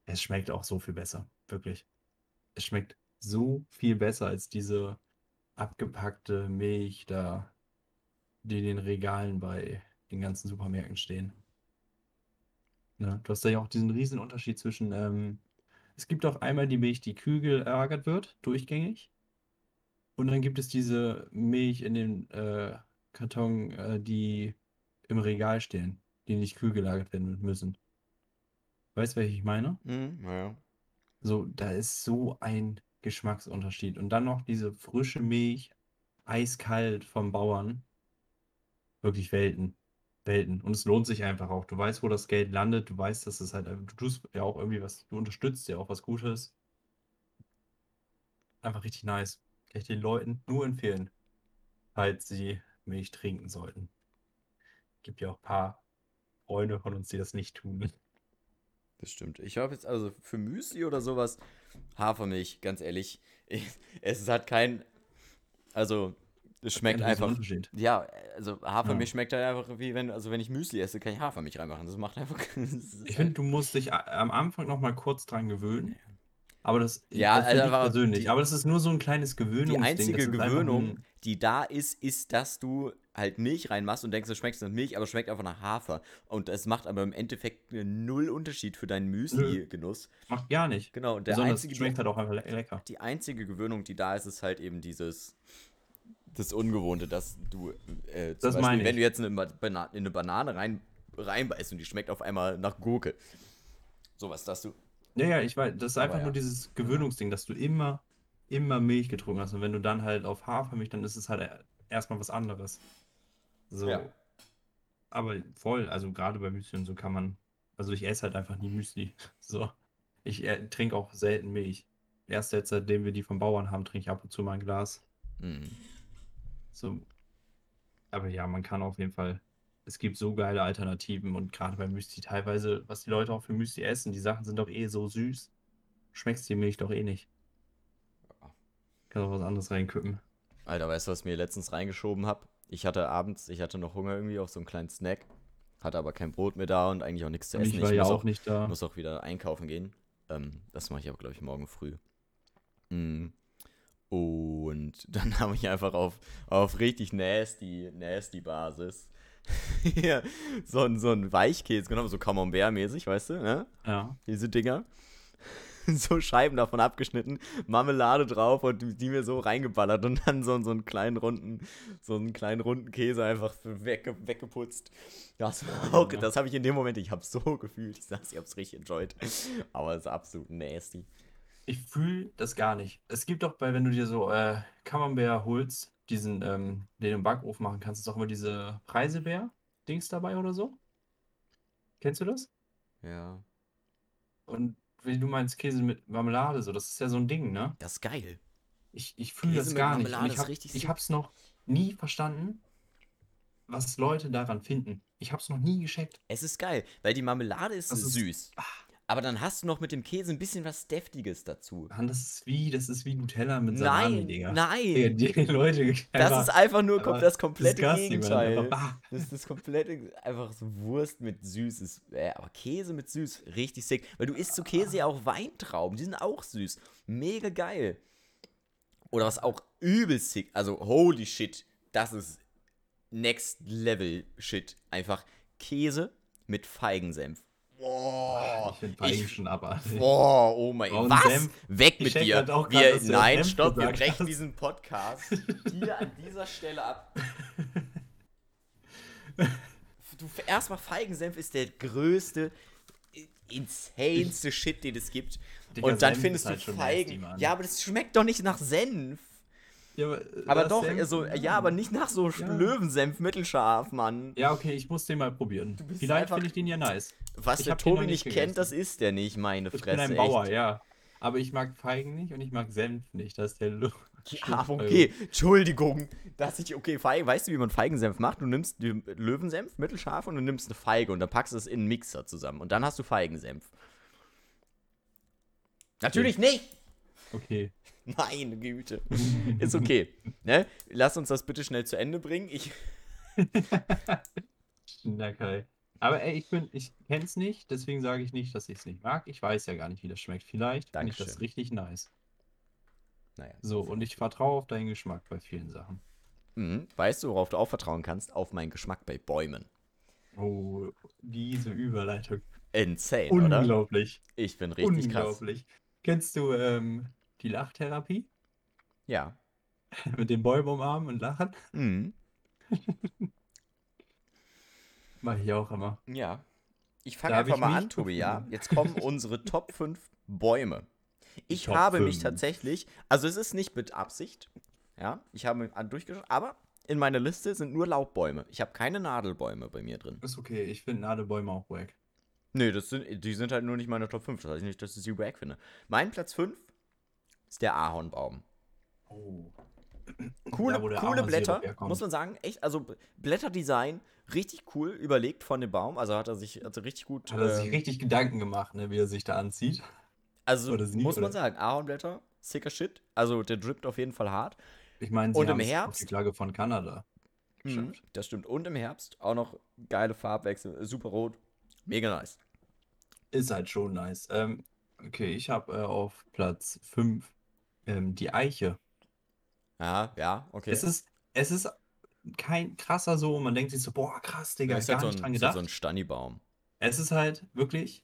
Speaker 2: Es schmeckt auch so viel besser, wirklich. Es schmeckt so viel besser als diese abgepackte Milch da, die in den Regalen bei den ganzen Supermärkten stehen. Ne? Du hast da ja auch diesen riesen Unterschied zwischen, ähm, es gibt auch einmal die Milch, die kühl gelagert wird, durchgängig. Und dann gibt es diese Milch in den äh, Karton, äh, die im Regal stehen, die nicht kühl gelagert werden müssen. Weißt du, welche ich meine?
Speaker 1: Mhm, naja.
Speaker 2: So, da ist so ein Geschmacksunterschied. Und dann noch diese frische Milch, eiskalt vom Bauern. Wirklich Welten. Welten. Und es lohnt sich einfach auch. Du weißt, wo das Geld landet. Du weißt, dass es halt, du tust ja auch irgendwie was, du unterstützt ja auch was Gutes. Einfach richtig nice. Ich den Leuten nur empfehlen, falls sie Milch trinken sollten. Gibt ja auch ein paar Freunde von uns, die das nicht tun.
Speaker 1: Das stimmt. Ich habe jetzt also für Müsli oder sowas Hafermilch, ganz ehrlich. Ich, es hat kein. Also, es schmeckt einfach. Ja, also Hafermilch
Speaker 2: Ja.
Speaker 1: schmeckt halt einfach wie wenn, also wenn ich Müsli esse, kann ich Hafermilch reinmachen. Das macht einfach. das
Speaker 2: Ich finde, du musst dich am Anfang noch mal kurz dran gewöhnen. Aber das,
Speaker 1: Ja,
Speaker 2: das
Speaker 1: also aber
Speaker 2: persönlich.
Speaker 1: die-
Speaker 2: aber das ist nur so ein kleines
Speaker 1: die
Speaker 2: Gewöhnungsding.
Speaker 1: einzige
Speaker 2: das ist einfach
Speaker 1: Gewöhnung, die da ist, ist, dass du halt Milch reinmachst und denkst, du schmeckst nach Milch, aber es schmeckt einfach nach Hafer. Und es macht aber im Endeffekt null Unterschied für deinen Müsli-Genuss.
Speaker 2: macht gar nicht.
Speaker 1: Genau, und der
Speaker 2: Besonders
Speaker 1: einzige,
Speaker 2: schmeckt halt auch einfach le lecker.
Speaker 1: die einzige Gewöhnung, die da ist, ist halt eben dieses das Ungewohnte, dass du äh, zum
Speaker 2: Das
Speaker 1: Beispiel,
Speaker 2: meine
Speaker 1: wenn
Speaker 2: ich.
Speaker 1: du jetzt in eine, Bana in eine Banane rein, reinbeißt und die schmeckt auf einmal nach Gurke. Sowas, dass du.
Speaker 2: Ja, ja, ich weiß. Das ist
Speaker 1: Aber
Speaker 2: einfach
Speaker 1: ja.
Speaker 2: nur dieses Gewöhnungsding, dass du immer, immer Milch getrunken hast. Und wenn du dann halt auf Hafermilch, dann ist es halt erstmal was anderes. So.
Speaker 1: Ja.
Speaker 2: Aber voll, also gerade bei Müsli und so kann man. Also ich esse halt einfach nie Müsli. So. Ich äh, trinke auch selten Milch. Erst jetzt, seitdem wir die vom Bauern haben, trinke ich ab und zu mal ein Glas.
Speaker 1: Mhm.
Speaker 2: So. Aber ja, man kann auf jeden Fall. Es gibt so geile Alternativen und gerade bei Müsli teilweise, was die Leute auch für Müsli essen, die Sachen sind doch eh so süß. Schmeckst die Milch doch eh nicht. Kann auch was anderes reinkippen.
Speaker 1: Alter, weißt du, was ich mir letztens reingeschoben habe? Ich hatte abends, ich hatte noch Hunger irgendwie auf so einen kleinen Snack, hatte aber kein Brot mehr da und eigentlich auch nichts zu essen.
Speaker 2: ich war ja
Speaker 1: muss
Speaker 2: auch nicht da.
Speaker 1: muss auch wieder einkaufen gehen. Ähm, das mache ich aber, glaube ich, morgen früh. Mm. Und dann habe ich einfach auf, auf richtig nasty, nasty Basis hier so ein, so ein Weichkäse genommen, so Camembert-mäßig, weißt du, ne?
Speaker 2: Ja.
Speaker 1: Diese Dinger. so Scheiben davon abgeschnitten, Marmelade drauf und die mir so reingeballert und dann so, so einen kleinen runden, so einen kleinen runden Käse einfach wegge weggeputzt. Das, auch- das habe ich in dem Moment, ich habe so gefühlt. Ich sag's, ich hab's richtig enjoyed. Aber es ist absolut nasty.
Speaker 2: Ich fühle das gar nicht. Es gibt doch bei, wenn du dir so äh, Camembert holst, diesen, ähm, den du im Backofen machen kannst, ist auch immer diese Preiselbeer-Dings dabei oder so. Kennst du das?
Speaker 1: Ja.
Speaker 2: Und wie du meinst, Käse mit Marmelade, so, das ist ja so ein Ding, ne?
Speaker 1: Das ist geil.
Speaker 2: Ich, ich fühle das gar nicht. Und ich
Speaker 1: richtig
Speaker 2: ich hab's noch nie verstanden, was Leute daran finden. Ich hab's noch nie gescheckt.
Speaker 1: Es ist geil, weil die Marmelade ist,
Speaker 2: ist-
Speaker 1: süß. Aber dann hast du noch mit dem Käse ein bisschen was Deftiges dazu.
Speaker 2: Mann, das ist wie, das ist wie Nutella mit Salami,
Speaker 1: Nein,
Speaker 2: Digga.
Speaker 1: nein.
Speaker 2: Digga, die Leute
Speaker 1: Das ist einfach nur kom das komplette. Gegenteil.
Speaker 2: Einfach, ah.
Speaker 1: Das ist das komplette, einfach so Wurst mit süß. Ist, äh, aber Käse mit süß, richtig sick. Weil du isst zu Käse ja auch Weintrauben, die sind auch süß. Mega geil. Oder was auch übel sick, also holy shit, das ist next level shit. Einfach Käse mit Feigensenf. Boah,
Speaker 2: ich finde Feigen schon abartig.
Speaker 1: Boah, oh mein
Speaker 2: Braunen
Speaker 1: Was?
Speaker 2: Senf?
Speaker 1: Weg mit dir.
Speaker 2: grad grad,
Speaker 1: wir, nein,
Speaker 2: Senf
Speaker 1: stopp, wir brechen
Speaker 2: hast.
Speaker 1: diesen Podcast hier an dieser Stelle ab. Du, erstmal Feigensenf ist der größte, insaneste Shit, den es gibt.
Speaker 2: Digga,
Speaker 1: Und dann
Speaker 2: Senf
Speaker 1: findest
Speaker 2: halt
Speaker 1: du Feigen. ja, aber das schmeckt doch nicht nach Senf.
Speaker 2: Ja, aber,
Speaker 1: Aber doch,
Speaker 2: Senf-
Speaker 1: also, ja, aber nicht nach so
Speaker 2: Ja.
Speaker 1: Löwensenf mittelscharf, Mann.
Speaker 2: Ja, okay, ich muss den mal probieren. Vielleicht finde ich den ja nice.
Speaker 1: Was
Speaker 2: Ich
Speaker 1: der Tobi
Speaker 2: nicht
Speaker 1: nicht kennt, das ist der nicht, meine
Speaker 2: Ich
Speaker 1: Fresse.
Speaker 2: bin ein Bauer,
Speaker 1: echt.
Speaker 2: ja. Aber ich mag Feigen nicht und ich mag Senf nicht. Das ist der Lu
Speaker 1: Ja, okay, Entschuldigung, dass ich, okay, Feige, weißt du, wie man Feigensenf macht? Du nimmst Löwensenf, mittelscharf, und du nimmst eine Feige und dann packst du es in einen Mixer zusammen und dann hast du Feigensenf. Natürlich nicht!
Speaker 2: Okay.
Speaker 1: Meine Güte. Ist okay. Ne? Lass uns das bitte schnell zu Ende bringen. Ich,
Speaker 2: Na Kai. Aber ey, ich bin, ich kenn's nicht, deswegen sage ich nicht, dass ich es nicht mag. Ich weiß ja gar nicht, wie das schmeckt. Vielleicht finde ich das richtig nice.
Speaker 1: naja.
Speaker 2: So, und ich vertraue auf deinen Geschmack bei vielen Sachen.
Speaker 1: Mhm. Weißt du, worauf du auch vertrauen kannst? Auf meinen Geschmack bei Bäumen.
Speaker 2: Oh, diese Überleitung.
Speaker 1: Insane, oder?
Speaker 2: Unglaublich.
Speaker 1: Ich bin richtig krass.
Speaker 2: Unglaublich. Kennst du ähm, die Lachtherapie?
Speaker 1: Ja.
Speaker 2: Mit den Bäumen umarmen und lachen?
Speaker 1: Mhm.
Speaker 2: Mach ich auch immer.
Speaker 1: Ja. Ich fange einfach mal
Speaker 2: mich
Speaker 1: an, Tobi, ja. Jetzt kommen unsere Top 5 Bäume. Ich
Speaker 2: Top
Speaker 1: habe mich
Speaker 2: 5.
Speaker 1: tatsächlich, also es ist nicht mit Absicht, ja, ich habe mich durchgeschaut, aber in meiner Liste sind nur Laubbäume. Ich habe keine Nadelbäume bei mir drin.
Speaker 2: Ist okay, ich finde Nadelbäume auch wack.
Speaker 1: Nö, das sind, die sind halt nur nicht meine Top 5. Das heißt nicht, dass ich sie wack finde. Mein Platz 5 ist der Ahornbaum.
Speaker 2: Oh.
Speaker 1: Coole,
Speaker 2: Da,
Speaker 1: coole Blätter, muss man sagen. Echt, also Blätterdesign, richtig cool überlegt von dem Baum. Also hat er sich also richtig gut.
Speaker 2: Hat er sich
Speaker 1: ähm,
Speaker 2: richtig Gedanken gemacht, ne, wie er sich da anzieht.
Speaker 1: Also
Speaker 2: sie,
Speaker 1: muss man
Speaker 2: oder?
Speaker 1: sagen, Ahornblätter, sicker Shit. Also der drippt auf jeden Fall hart.
Speaker 2: Ich meine, sie
Speaker 1: Und im Herbst?
Speaker 2: die Flagge von Kanada.
Speaker 1: Mhm, das stimmt. Und im Herbst auch noch geile Farbwechsel, super rot. Mega nice.
Speaker 2: Ist halt schon nice. Ähm, okay, ich habe äh, auf Platz 5 ähm, die Eiche.
Speaker 1: Ja, ja, okay.
Speaker 2: Es ist, es ist kein krasser so, man denkt sich so, boah, krass, Digga,
Speaker 1: ist
Speaker 2: gar
Speaker 1: halt so
Speaker 2: nicht
Speaker 1: ein,
Speaker 2: dran
Speaker 1: ist halt
Speaker 2: gedacht.
Speaker 1: so ein Stannibaum.
Speaker 2: Es ist halt wirklich,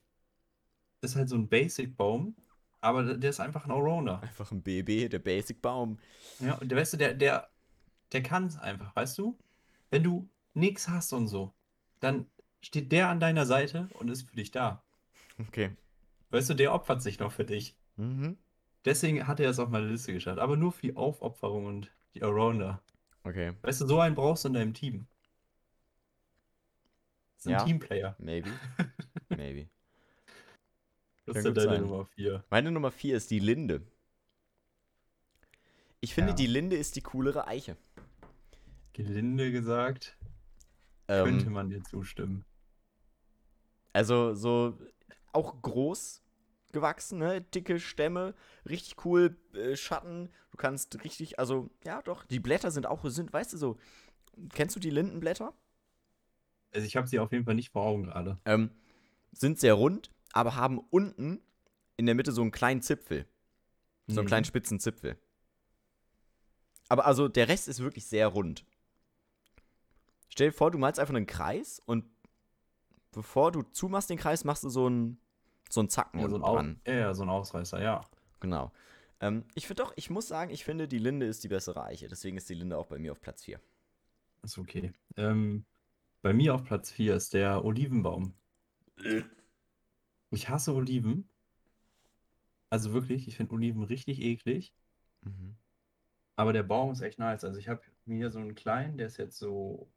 Speaker 2: ist halt so ein Basic-Baum, aber der der ist einfach ein Allrounder.
Speaker 1: Einfach ein BB, der Basic-Baum.
Speaker 2: Ja, und der, weißt du, der, der, der kann es einfach, weißt du? Wenn du nichts hast und so, dann steht der an deiner Seite und ist für dich da.
Speaker 1: Okay.
Speaker 2: Weißt du, der opfert sich noch für dich.
Speaker 1: Mhm.
Speaker 2: Deswegen hat er es auf meine Liste geschafft. Aber nur für die Aufopferung und die Allrounder.
Speaker 1: Okay,
Speaker 2: Weißt du, so einen brauchst du in deinem Team. Das ist ein
Speaker 1: Ja.
Speaker 2: Teamplayer.
Speaker 1: maybe. maybe.
Speaker 2: Das ist deine
Speaker 1: sein.
Speaker 2: Nummer 4.
Speaker 1: Meine Nummer 4 ist die Linde. Ich finde,
Speaker 2: Ja.
Speaker 1: die Linde ist die coolere Eiche.
Speaker 2: Gelinde gesagt, könnte
Speaker 1: Ähm,
Speaker 2: man dir zustimmen.
Speaker 1: also so auch groß gewachsen, ne? dicke Stämme, richtig cool, äh, Schatten. Du kannst richtig, also ja doch, die Blätter sind auch, sind, weißt du so, kennst du die Lindenblätter?
Speaker 2: Also ich habe sie auf jeden Fall nicht vor Augen gerade.
Speaker 1: Ähm, sind sehr rund, aber haben unten in der Mitte so einen kleinen Zipfel. So einen
Speaker 2: Mhm.
Speaker 1: kleinen spitzen Zipfel. Aber also der Rest ist wirklich sehr rund. Stell dir vor, du malst einfach einen Kreis und bevor du zumachst den Kreis, machst du so einen, So ein Zacken
Speaker 2: Ja, so ein, Au
Speaker 1: dran.
Speaker 2: ja, so ein Ausreißer, ja.
Speaker 1: Genau. Ähm, ich finde doch, ich muss sagen, ich finde, die Linde ist die bessere Eiche. Deswegen ist die Linde auch bei mir auf Platz 4.
Speaker 2: Ist okay. Ähm, bei mir auf Platz 4 ist der Olivenbaum. Ich hasse Oliven. Also wirklich, ich finde Oliven richtig eklig.
Speaker 1: Mhm.
Speaker 2: Aber der Baum ist echt nice. Also ich habe mir so einen kleinen, der ist jetzt so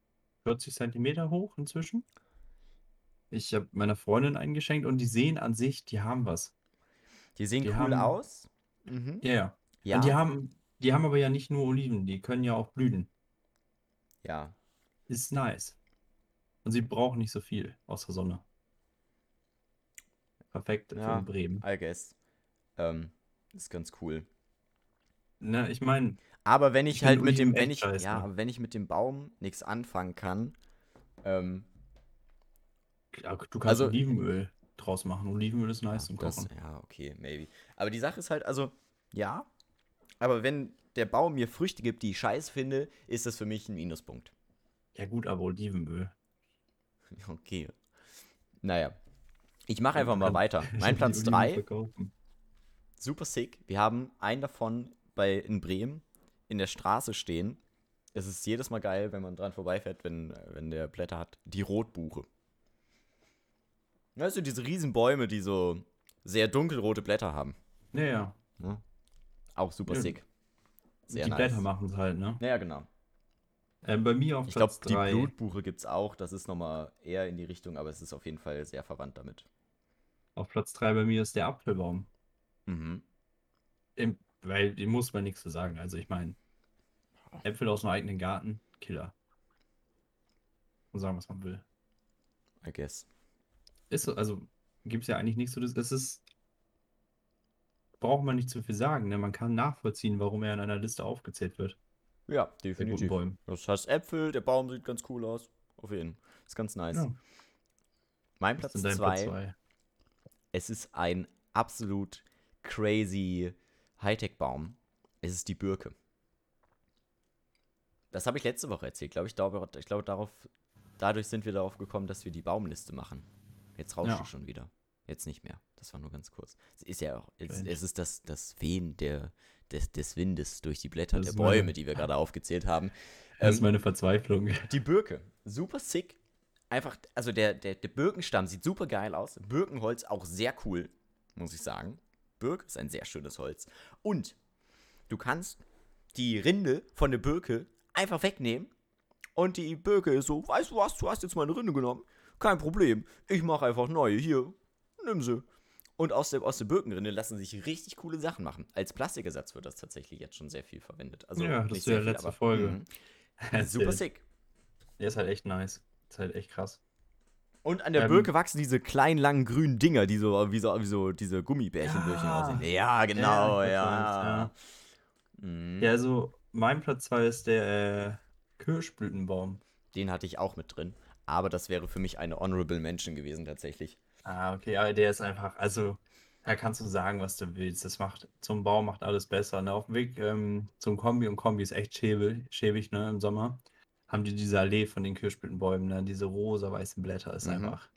Speaker 2: 40 Zentimeter hoch inzwischen. Ich habe meiner Freundin einen geschenkt und die sehen an sich, die haben was.
Speaker 1: Die sehen
Speaker 2: Die
Speaker 1: cool
Speaker 2: haben-
Speaker 1: aus. Mhm.
Speaker 2: Ja, ja.
Speaker 1: Ja.
Speaker 2: Und die haben, die haben aber ja nicht nur Oliven, die können ja auch blühen.
Speaker 1: ja.
Speaker 2: Ist nice. Und sie brauchen nicht so viel aus der Sonne. Perfekt
Speaker 1: Ja.
Speaker 2: für Bremen.
Speaker 1: I guess. Ähm, ist ganz cool.
Speaker 2: Ne, ich meine,
Speaker 1: Aber wenn ich,
Speaker 2: Ich
Speaker 1: halt mit dem, wenn ich, ja, wenn ich mit dem Baum nichts anfangen kann, ähm,
Speaker 2: ja, du kannst
Speaker 1: Also-
Speaker 2: Olivenöl draus machen. Olivenöl ist nice
Speaker 1: ja,
Speaker 2: zum
Speaker 1: das,
Speaker 2: Kochen.
Speaker 1: ja, okay, maybe. Aber die Sache ist halt, also, ja, aber wenn der Baum mir Früchte gibt, die ich scheiße finde, ist das für mich ein Minuspunkt.
Speaker 2: Ja gut, aber Olivenöl.
Speaker 1: Okay. Naja. Ich mache einfach mal weiter. Mein Platz
Speaker 2: Oliven
Speaker 1: 3,
Speaker 2: verkaufen.
Speaker 1: super sick. Wir haben einen davon bei, in Bremen in der Straße stehen. Es ist jedes Mal geil, wenn man dran vorbeifährt, wenn, wenn der Blätter hat. Die Rotbuche. Weißt du, diese Riesenbäume, die so sehr dunkelrote Blätter haben.
Speaker 2: Ja, ja.
Speaker 1: Ne? Auch super
Speaker 2: Ja.
Speaker 1: sick. Sehr
Speaker 2: die
Speaker 1: nice.
Speaker 2: Blätter machen es halt, ne?
Speaker 1: Ja, genau.
Speaker 2: Ähm, bei mir auf
Speaker 1: Ich glaube,
Speaker 2: Platz
Speaker 1: die
Speaker 2: 3.
Speaker 1: Blutbuche gibt es auch. Das ist nochmal eher in die Richtung, aber es ist auf jeden Fall sehr verwandt damit.
Speaker 2: Auf Platz 3 bei mir ist der Apfelbaum.
Speaker 1: Mhm.
Speaker 2: Im, weil dem muss man nichts zu sagen. Also ich meine, Äpfel aus dem eigenen Garten, Killer. Und sagen, was man will.
Speaker 1: I guess.
Speaker 2: Ist so, also gibt es ja eigentlich nicht so, das, das ist, braucht man nicht zu viel sagen, ne? Man kann nachvollziehen, warum er in einer Liste aufgezählt wird.
Speaker 1: Ja, definitiv.
Speaker 2: Bäume.
Speaker 1: Das heißt Äpfel, der Baum sieht ganz cool aus. Auf jeden Fall. Ist ganz nice.
Speaker 2: Ja,
Speaker 1: Mein Platz
Speaker 2: ist denn dein Platz
Speaker 1: 2,
Speaker 2: zwei?
Speaker 1: es ist ein absolut crazy Hightech-Baum. Es ist die Birke. Das habe ich letzte Woche erzählt, glaube ich. Glaube, ich glaube, darauf, dadurch sind wir darauf gekommen, dass wir die Baumliste machen. Jetzt rauscht
Speaker 2: Ja.
Speaker 1: es schon wieder. Jetzt nicht mehr. Das war nur ganz kurz. Es ist ja auch, es, es ist das, das Wehen der, des, des Windes durch die Blätter
Speaker 2: Das
Speaker 1: der
Speaker 2: ist meine-
Speaker 1: Bäume, die wir gerade aufgezählt haben.
Speaker 2: Das ist
Speaker 1: Ähm,
Speaker 2: meine Verzweiflung.
Speaker 1: Die Birke, super sick. Einfach, also der, der, der Birkenstamm sieht super geil aus. Birkenholz auch sehr cool, muss ich sagen. Birke ist ein sehr schönes Holz. Und du kannst die Rinde von der Birke einfach wegnehmen. Und die Birke ist so, weißt du was, du hast jetzt meine Rinde genommen. Kein Problem. Ich mache einfach neue. Hier, nimm sie. Und aus der, aus der Birkenrinde lassen sich richtig coole Sachen machen. Als Plastikersatz wird das tatsächlich jetzt schon sehr viel verwendet. Also
Speaker 2: Ja, das ist ja letzte
Speaker 1: aber,
Speaker 2: Folge.
Speaker 1: mhm. Super sick.
Speaker 2: Der ist halt echt nice. Ist halt echt krass.
Speaker 1: Und an der
Speaker 2: Ähm,
Speaker 1: Birke wachsen diese kleinen, langen, grünen Dinger, die so wie so, wie so diese Gummibärchen
Speaker 2: Ja.
Speaker 1: aussehen. Ja, genau,
Speaker 2: Ja,
Speaker 1: ja.
Speaker 2: ja.
Speaker 1: Mhm.
Speaker 2: Ja, also mein Platz 2 ist der äh, Kirschblütenbaum.
Speaker 1: Den hatte ich auch mit drin. Aber das wäre für mich eine Honorable Mention gewesen, tatsächlich.
Speaker 2: Ah, okay, aber der ist einfach, also, da kannst du sagen, was du willst. Das macht, zum Baum macht alles besser. Ne? Auf dem Weg ähm, zum Kombi und Kombi ist echt schäbig, schäbig ne, im Sommer. Haben die diese Allee von den Kirschblütenbäumen, ne? diese rosa-weißen Blätter, ist
Speaker 1: Mhm.
Speaker 2: einfach,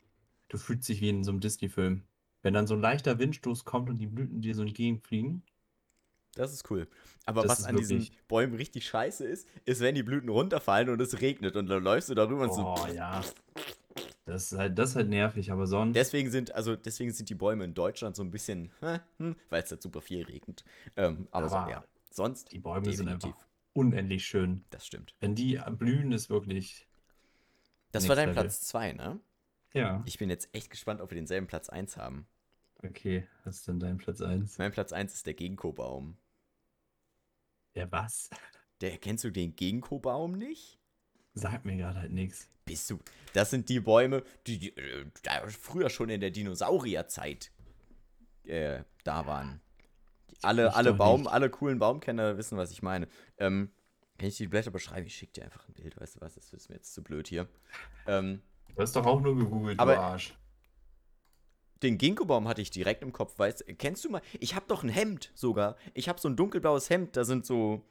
Speaker 2: du fühlst dich wie in so einem Disney-Film. Wenn dann so ein leichter Windstoß kommt und die Blüten dir so entgegenfliegen,
Speaker 1: Das ist cool. Aber
Speaker 2: Das
Speaker 1: was an diesen Bäumen richtig scheiße ist, ist, wenn die Blüten runterfallen und es regnet und dann läufst du darüber und
Speaker 2: oh
Speaker 1: so.
Speaker 2: ja, das ist halt, das ist halt nervig, aber sonst,
Speaker 1: Deswegen sind, also deswegen sind die Bäume in Deutschland so ein bisschen, hm, weil es halt super viel regnet. Ähm, aber, so,
Speaker 2: Aber
Speaker 1: ja. Sonst
Speaker 2: die Bäume sind
Speaker 1: definitiv.
Speaker 2: einfach unendlich schön.
Speaker 1: Das stimmt.
Speaker 2: Wenn die blühen, ist wirklich,
Speaker 1: Das war dein
Speaker 2: Level.
Speaker 1: Platz 2, ne?
Speaker 2: ja.
Speaker 1: Ich bin jetzt echt gespannt, ob wir denselben Platz 1 haben.
Speaker 2: Okay, was ist denn dein Platz 1?
Speaker 1: Mein Platz 1 ist der Ginkgo-Baum.
Speaker 2: Der was?
Speaker 1: Der, kennst du den Ginkgo-Baum nicht?
Speaker 2: Sagt mir gerade halt nichts.
Speaker 1: Bist du? Das sind die Bäume, die, die äh, früher schon in der Dinosaurierzeit äh, da waren. Alle, alle Baum,
Speaker 2: nicht.
Speaker 1: alle coolen Baumkenner wissen, was ich meine. Ähm, kann ich die Blätter beschreiben? Ich schicke dir einfach ein Bild, weißt du was? Das ist mir jetzt zu blöd hier. Ähm,
Speaker 2: Du hast doch auch nur gegoogelt,
Speaker 1: Aber-
Speaker 2: du Arsch.
Speaker 1: Den Ginkgo-Baum hatte ich direkt im Kopf. Weißt, kennst du mal? Ich habe doch ein Hemd sogar. Ich habe so ein dunkelblaues Hemd. Da sind so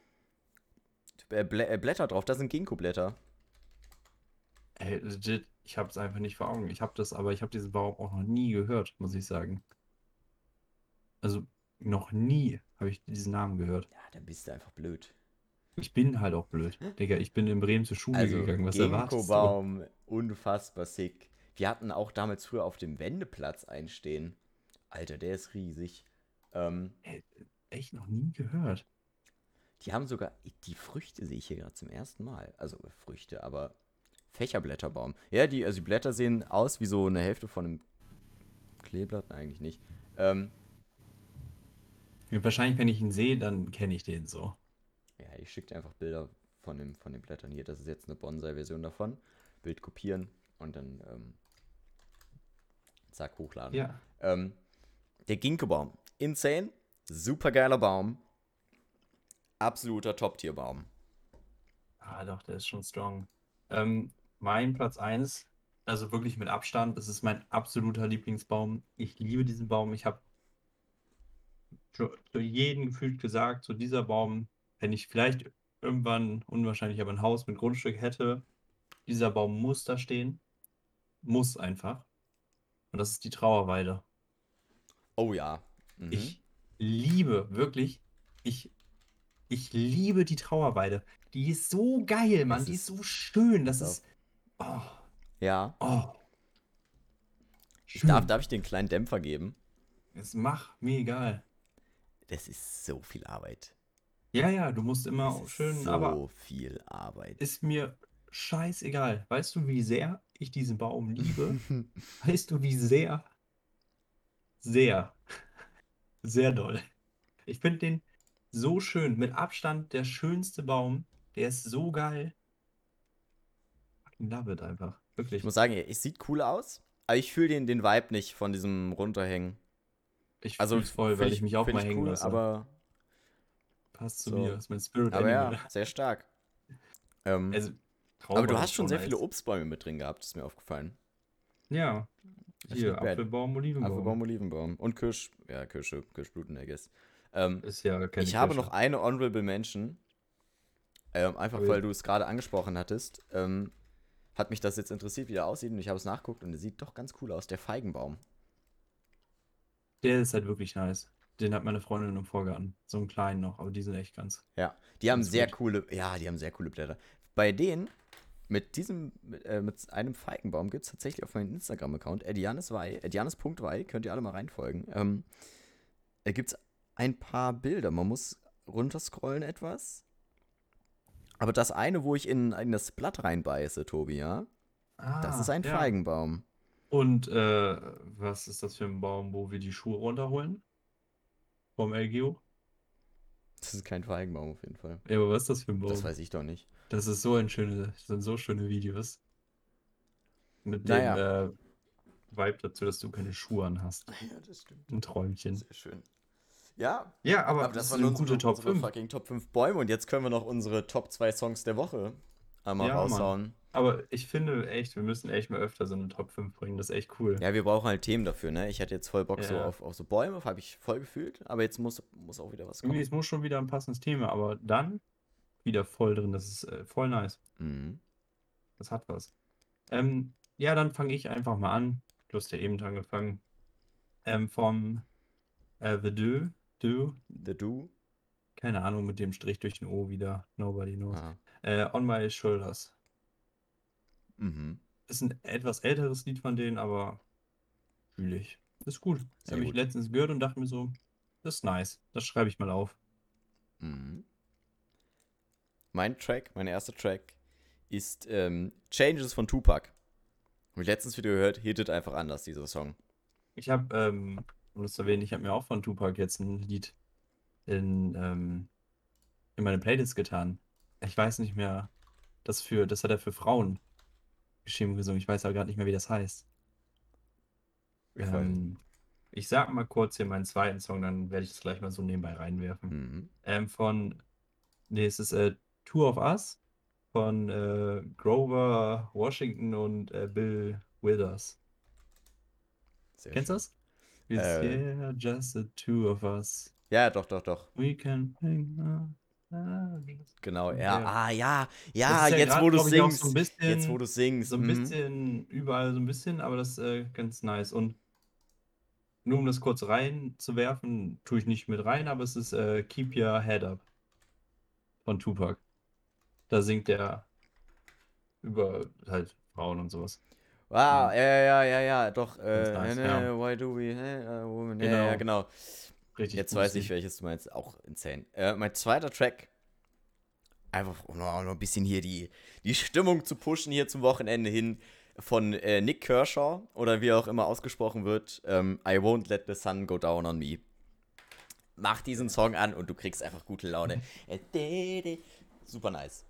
Speaker 1: äh, Blä äh, Blätter drauf. Da sind Ginkgo-Blätter.
Speaker 2: Ey, legit, ich habe es einfach nicht vor Augen. Ich habe das, aber ich habe diesen Baum auch noch nie gehört, muss ich sagen. Also noch nie habe ich diesen Namen gehört.
Speaker 1: Ja, dann bist du einfach blöd.
Speaker 2: Ich bin halt auch blöd. Digga, ich bin in Bremen zur Schule
Speaker 1: Also,
Speaker 2: gegangen. Was erwartest du?
Speaker 1: Ginkgo-Baum, unfassbar sick. Wir hatten auch damals früher auf dem Wendeplatz einstehen. Alter, der ist riesig. Ähm,
Speaker 2: Ey, echt noch nie gehört.
Speaker 1: die haben sogar, die Früchte sehe ich hier gerade zum ersten Mal. Also Früchte, aber Fächerblätterbaum. Ja, die, also die Blätter sehen aus wie so eine Hälfte von einem Kleeblatt, eigentlich nicht. Ähm,
Speaker 2: Ja, wahrscheinlich, wenn ich ihn sehe, dann kenne ich den so.
Speaker 1: ja, ich schicke dir einfach Bilder von, dem, von den Blättern hier. Das ist jetzt eine Bonsai-Version davon. Bild kopieren und dann ähm, zack, hochladen.
Speaker 2: Ja.
Speaker 1: Ähm, der Ginkgo-Baum. Insane. Super geiler Baum. Absoluter Top-Tier-Baum.
Speaker 2: Ah, doch, der ist schon strong. Ähm, mein Platz 1, also wirklich mit Abstand, das ist mein absoluter Lieblingsbaum. Ich liebe diesen Baum. Ich habe zu jedem gefühlt gesagt, so dieser Baum, wenn ich vielleicht irgendwann, unwahrscheinlich, aber ein Haus mit Grundstück hätte, dieser Baum muss da stehen. Muss einfach. Und das ist die Trauerweide.
Speaker 1: Oh ja. Mhm.
Speaker 2: Ich liebe, wirklich, ich, ich liebe die Trauerweide. Die ist so geil, Mann.
Speaker 1: Es
Speaker 2: Die
Speaker 1: ist-
Speaker 2: ist so schön. Das ist. Oh,
Speaker 1: Ja.
Speaker 2: oh.
Speaker 1: Ich darf, darf ich den kleinen Dämpfer geben?
Speaker 2: Es mach mir egal.
Speaker 1: Das ist so viel Arbeit.
Speaker 2: Ja, ja, du musst immer
Speaker 1: ist
Speaker 2: schön,
Speaker 1: so
Speaker 2: aber
Speaker 1: viel Arbeit.
Speaker 2: ist mir scheißegal. Weißt du, wie sehr ich diesen Baum liebe? Weißt du, wie sehr? Sehr. Sehr doll. Ich finde den so schön. Mit Abstand der schönste Baum. Der ist so geil. Fucking love it einfach. Wirklich.
Speaker 1: Ich muss sagen, es sieht cool aus, aber ich fühle den, den Vibe nicht von diesem Runterhängen.
Speaker 2: Ich
Speaker 1: Also
Speaker 2: fühl's voll, weil
Speaker 1: find
Speaker 2: ich mich auch mal hängen
Speaker 1: cool,
Speaker 2: lasse.
Speaker 1: Aber,
Speaker 2: Passt zu
Speaker 1: so.
Speaker 2: mir. Ist mein Spirit
Speaker 1: aber
Speaker 2: Animal.
Speaker 1: ja, sehr stark. Ähm,
Speaker 2: Also,
Speaker 1: aber du hast schon sehr viele
Speaker 2: nice.
Speaker 1: Obstbäume mit drin gehabt, ist mir aufgefallen.
Speaker 2: Ja.
Speaker 1: Das
Speaker 2: Hier. Apfelbaum, Olivenbaum.
Speaker 1: Apfelbaum, Olivenbaum und Kirsch. Ja, Kirsche, Kirschblüten, I guess. Ähm,
Speaker 2: Ist ja keine
Speaker 1: ich habe
Speaker 2: Kirsche.
Speaker 1: noch eine Honorable Mention. Ähm, einfach
Speaker 2: Okay.
Speaker 1: weil du es gerade angesprochen hattest. Ähm, hat mich das jetzt interessiert, wie der aussieht. Und ich habe es nachgeguckt und der sieht doch ganz cool aus. Der Feigenbaum.
Speaker 2: Der ist halt wirklich nice. Den hat meine Freundin im Vorgarten. So einen kleinen noch, aber die sind echt ganz.
Speaker 1: Ja, die haben sehr
Speaker 2: gut.
Speaker 1: coole, ja, die haben sehr coole Blätter. Bei denen, mit diesem, mit, äh, mit einem Feigenbaum gibt es tatsächlich auf meinem Instagram-Account, edianeswei, könnt ihr alle mal reinfolgen. Ähm, da gibt es ein paar Bilder. Man muss runterscrollen etwas. Aber das eine, wo ich in, in das Blatt reinbeiße, Tobi, ja, das
Speaker 2: Ah,
Speaker 1: ist ein
Speaker 2: ja.
Speaker 1: Feigenbaum.
Speaker 2: Und äh, was ist das für ein Baum, wo wir die Schuhe runterholen? Vom LGO?
Speaker 1: Das ist kein Feigenbaum auf jeden Fall.
Speaker 2: Ja, aber was ist das für ein Baum?
Speaker 1: Das weiß ich doch nicht.
Speaker 2: Das ist so ein schöne, das sind so schöne Videos. Mit
Speaker 1: Naja.
Speaker 2: dem äh, Vibe dazu, dass du keine Schuhe an hast.
Speaker 1: Ja, das stimmt.
Speaker 2: Ein Träumchen.
Speaker 1: Sehr schön. Ja,
Speaker 2: Ja, aber,
Speaker 1: Aber das waren
Speaker 2: eine
Speaker 1: unsere,
Speaker 2: gute Top
Speaker 1: unsere
Speaker 2: 5.
Speaker 1: fucking Top 5 Bäume und jetzt können wir noch unsere Top 2 Songs der Woche einmal
Speaker 2: Ja, Mann.
Speaker 1: raushauen.
Speaker 2: Aber ich finde echt, wir müssen echt mal öfter so eine Top 5 bringen. Das ist echt cool.
Speaker 1: Ja, wir brauchen halt Themen dafür, ne? Ich hatte jetzt voll Bock so
Speaker 2: Ja.
Speaker 1: auf, auf so Bäume, habe ich voll gefühlt, aber jetzt muss, muss auch wieder was
Speaker 2: Irgendwie,
Speaker 1: kommen.
Speaker 2: es muss schon wieder ein passendes Thema, aber dann wieder voll drin. Das ist äh, voll nice.
Speaker 1: Mhm.
Speaker 2: Das hat was. Ähm, ja, dann fange ich einfach mal an. Du hast ja eben angefangen. Ähm, vom äh, The Do, Do,
Speaker 1: The Do.
Speaker 2: keine Ahnung, mit dem Strich durch den O wieder. Nobody knows.
Speaker 1: Ah.
Speaker 2: Äh, On My Shoulders.
Speaker 1: Mhm.
Speaker 2: Ist ein etwas älteres Lied von denen, aber fühle ich. Ist gut. Das habe ich letztens gehört und dachte mir so, das ist nice. Das schreibe ich mal auf.
Speaker 1: Mhm. Mein Track, mein erster Track ist ähm, Changes von Tupac. Habe ich letztens wieder gehört, hittet einfach anders, dieser Song.
Speaker 2: Ich habe, ähm, um das zu erwähnen, ich habe mir auch von Tupac jetzt ein Lied in, ähm, in meine Playlist getan. Ich weiß nicht mehr, das für, das hat er für Frauen geschrieben gesungen. Ich weiß aber gerade nicht mehr, wie das heißt.
Speaker 1: Gefallen.
Speaker 2: Ähm, ich sag mal kurz hier meinen zweiten Song, dann werde ich das gleich mal so nebenbei reinwerfen.
Speaker 1: Mhm.
Speaker 2: Ähm, von, nee, es ist äh, Two of Us von äh, Grover Washington und äh, Bill Withers.
Speaker 1: Sehr
Speaker 2: Kennst du das? It's
Speaker 1: Äh.
Speaker 2: yeah, just the two of us.
Speaker 1: Ja, doch, doch, doch.
Speaker 2: We can hang Ah,
Speaker 1: Genau, ja.
Speaker 2: der-
Speaker 1: Ah, ja. Ja,
Speaker 2: ja
Speaker 1: jetzt
Speaker 2: grad,
Speaker 1: wo du singst.
Speaker 2: so ein bisschen-
Speaker 1: jetzt wo du singst.
Speaker 2: So ein
Speaker 1: mhm.
Speaker 2: bisschen, überall so ein bisschen, aber das ist äh, ganz nice. Und nur um das kurz reinzuwerfen, tue ich nicht mit rein, aber es ist äh, Keep Your Head Up von Tupac. Da singt er über halt Frauen und sowas.
Speaker 1: Wow, ja, ja, ja, ja, ja, doch. Äh,
Speaker 2: nice,
Speaker 1: ne,
Speaker 2: ja.
Speaker 1: Why do we, äh, woman, ja,
Speaker 2: Genau.
Speaker 1: ja, genau.
Speaker 2: Richtig
Speaker 1: Jetzt weiß ich, welches du meinst. Auch insane. Äh, mein zweiter Track, einfach um noch, noch ein bisschen hier die, die Stimmung zu pushen hier zum Wochenende hin, von äh, Nick Kershaw oder wie auch immer ausgesprochen wird, ähm, I Won't Let the Sun Go Down on Me. Mach diesen Song an und du kriegst einfach gute Laune. Super nice.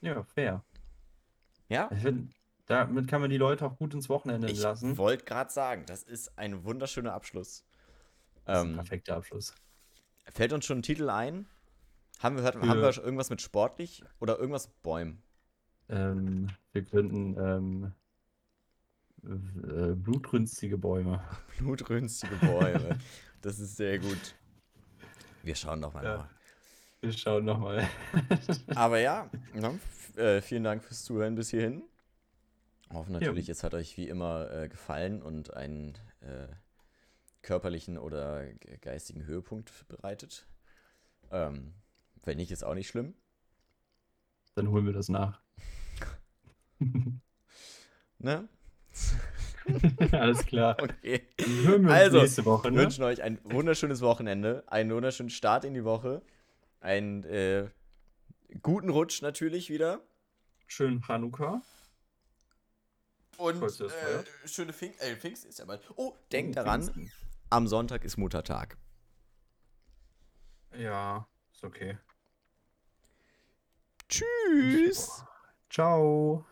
Speaker 2: Ja, fair.
Speaker 1: Ja?
Speaker 2: Ich find, damit kann man die Leute auch gut ins Wochenende
Speaker 1: Ich
Speaker 2: lassen.
Speaker 1: wollte gerade sagen, das ist ein wunderschöner Abschluss.
Speaker 2: Das ist ein
Speaker 1: Ähm,
Speaker 2: perfekter Abschluss.
Speaker 1: fällt uns schon ein Titel ein? Haben wir, hört,
Speaker 2: Für-
Speaker 1: haben wir irgendwas mit sportlich oder irgendwas mit Bäumen?
Speaker 2: Ähm, wir könnten ähm, äh, blutrünstige Bäume.
Speaker 1: Blutrünstige Bäume. das ist sehr gut. Wir schauen noch mal
Speaker 2: Ja.
Speaker 1: nach.
Speaker 2: Wir schauen nochmal.
Speaker 1: Aber ja, ne, äh, vielen Dank fürs Zuhören bis hierhin. Hoffen natürlich, es hat euch wie immer äh, gefallen und einen äh, körperlichen oder ge- geistigen Höhepunkt bereitet. Ähm, wenn nicht, ist auch nicht schlimm.
Speaker 2: Dann holen wir das nach.
Speaker 1: Ne?
Speaker 2: Alles klar.
Speaker 1: Okay. Also,
Speaker 2: nächste Woche. Ne?
Speaker 1: wünschen euch ein wunderschönes Wochenende, einen wunderschönen Start in die Woche, einen äh, guten Rutsch natürlich wieder.
Speaker 2: Schönen Hanukkah.
Speaker 1: Und äh, schöne Pfingst, äh, Pfingst ist ja bald. Oh, denkt
Speaker 2: Oh,
Speaker 1: daran,
Speaker 2: Pfingsten.
Speaker 1: am Sonntag ist Muttertag.
Speaker 2: Ja, ist okay.
Speaker 1: Tschüss.
Speaker 2: Ciao.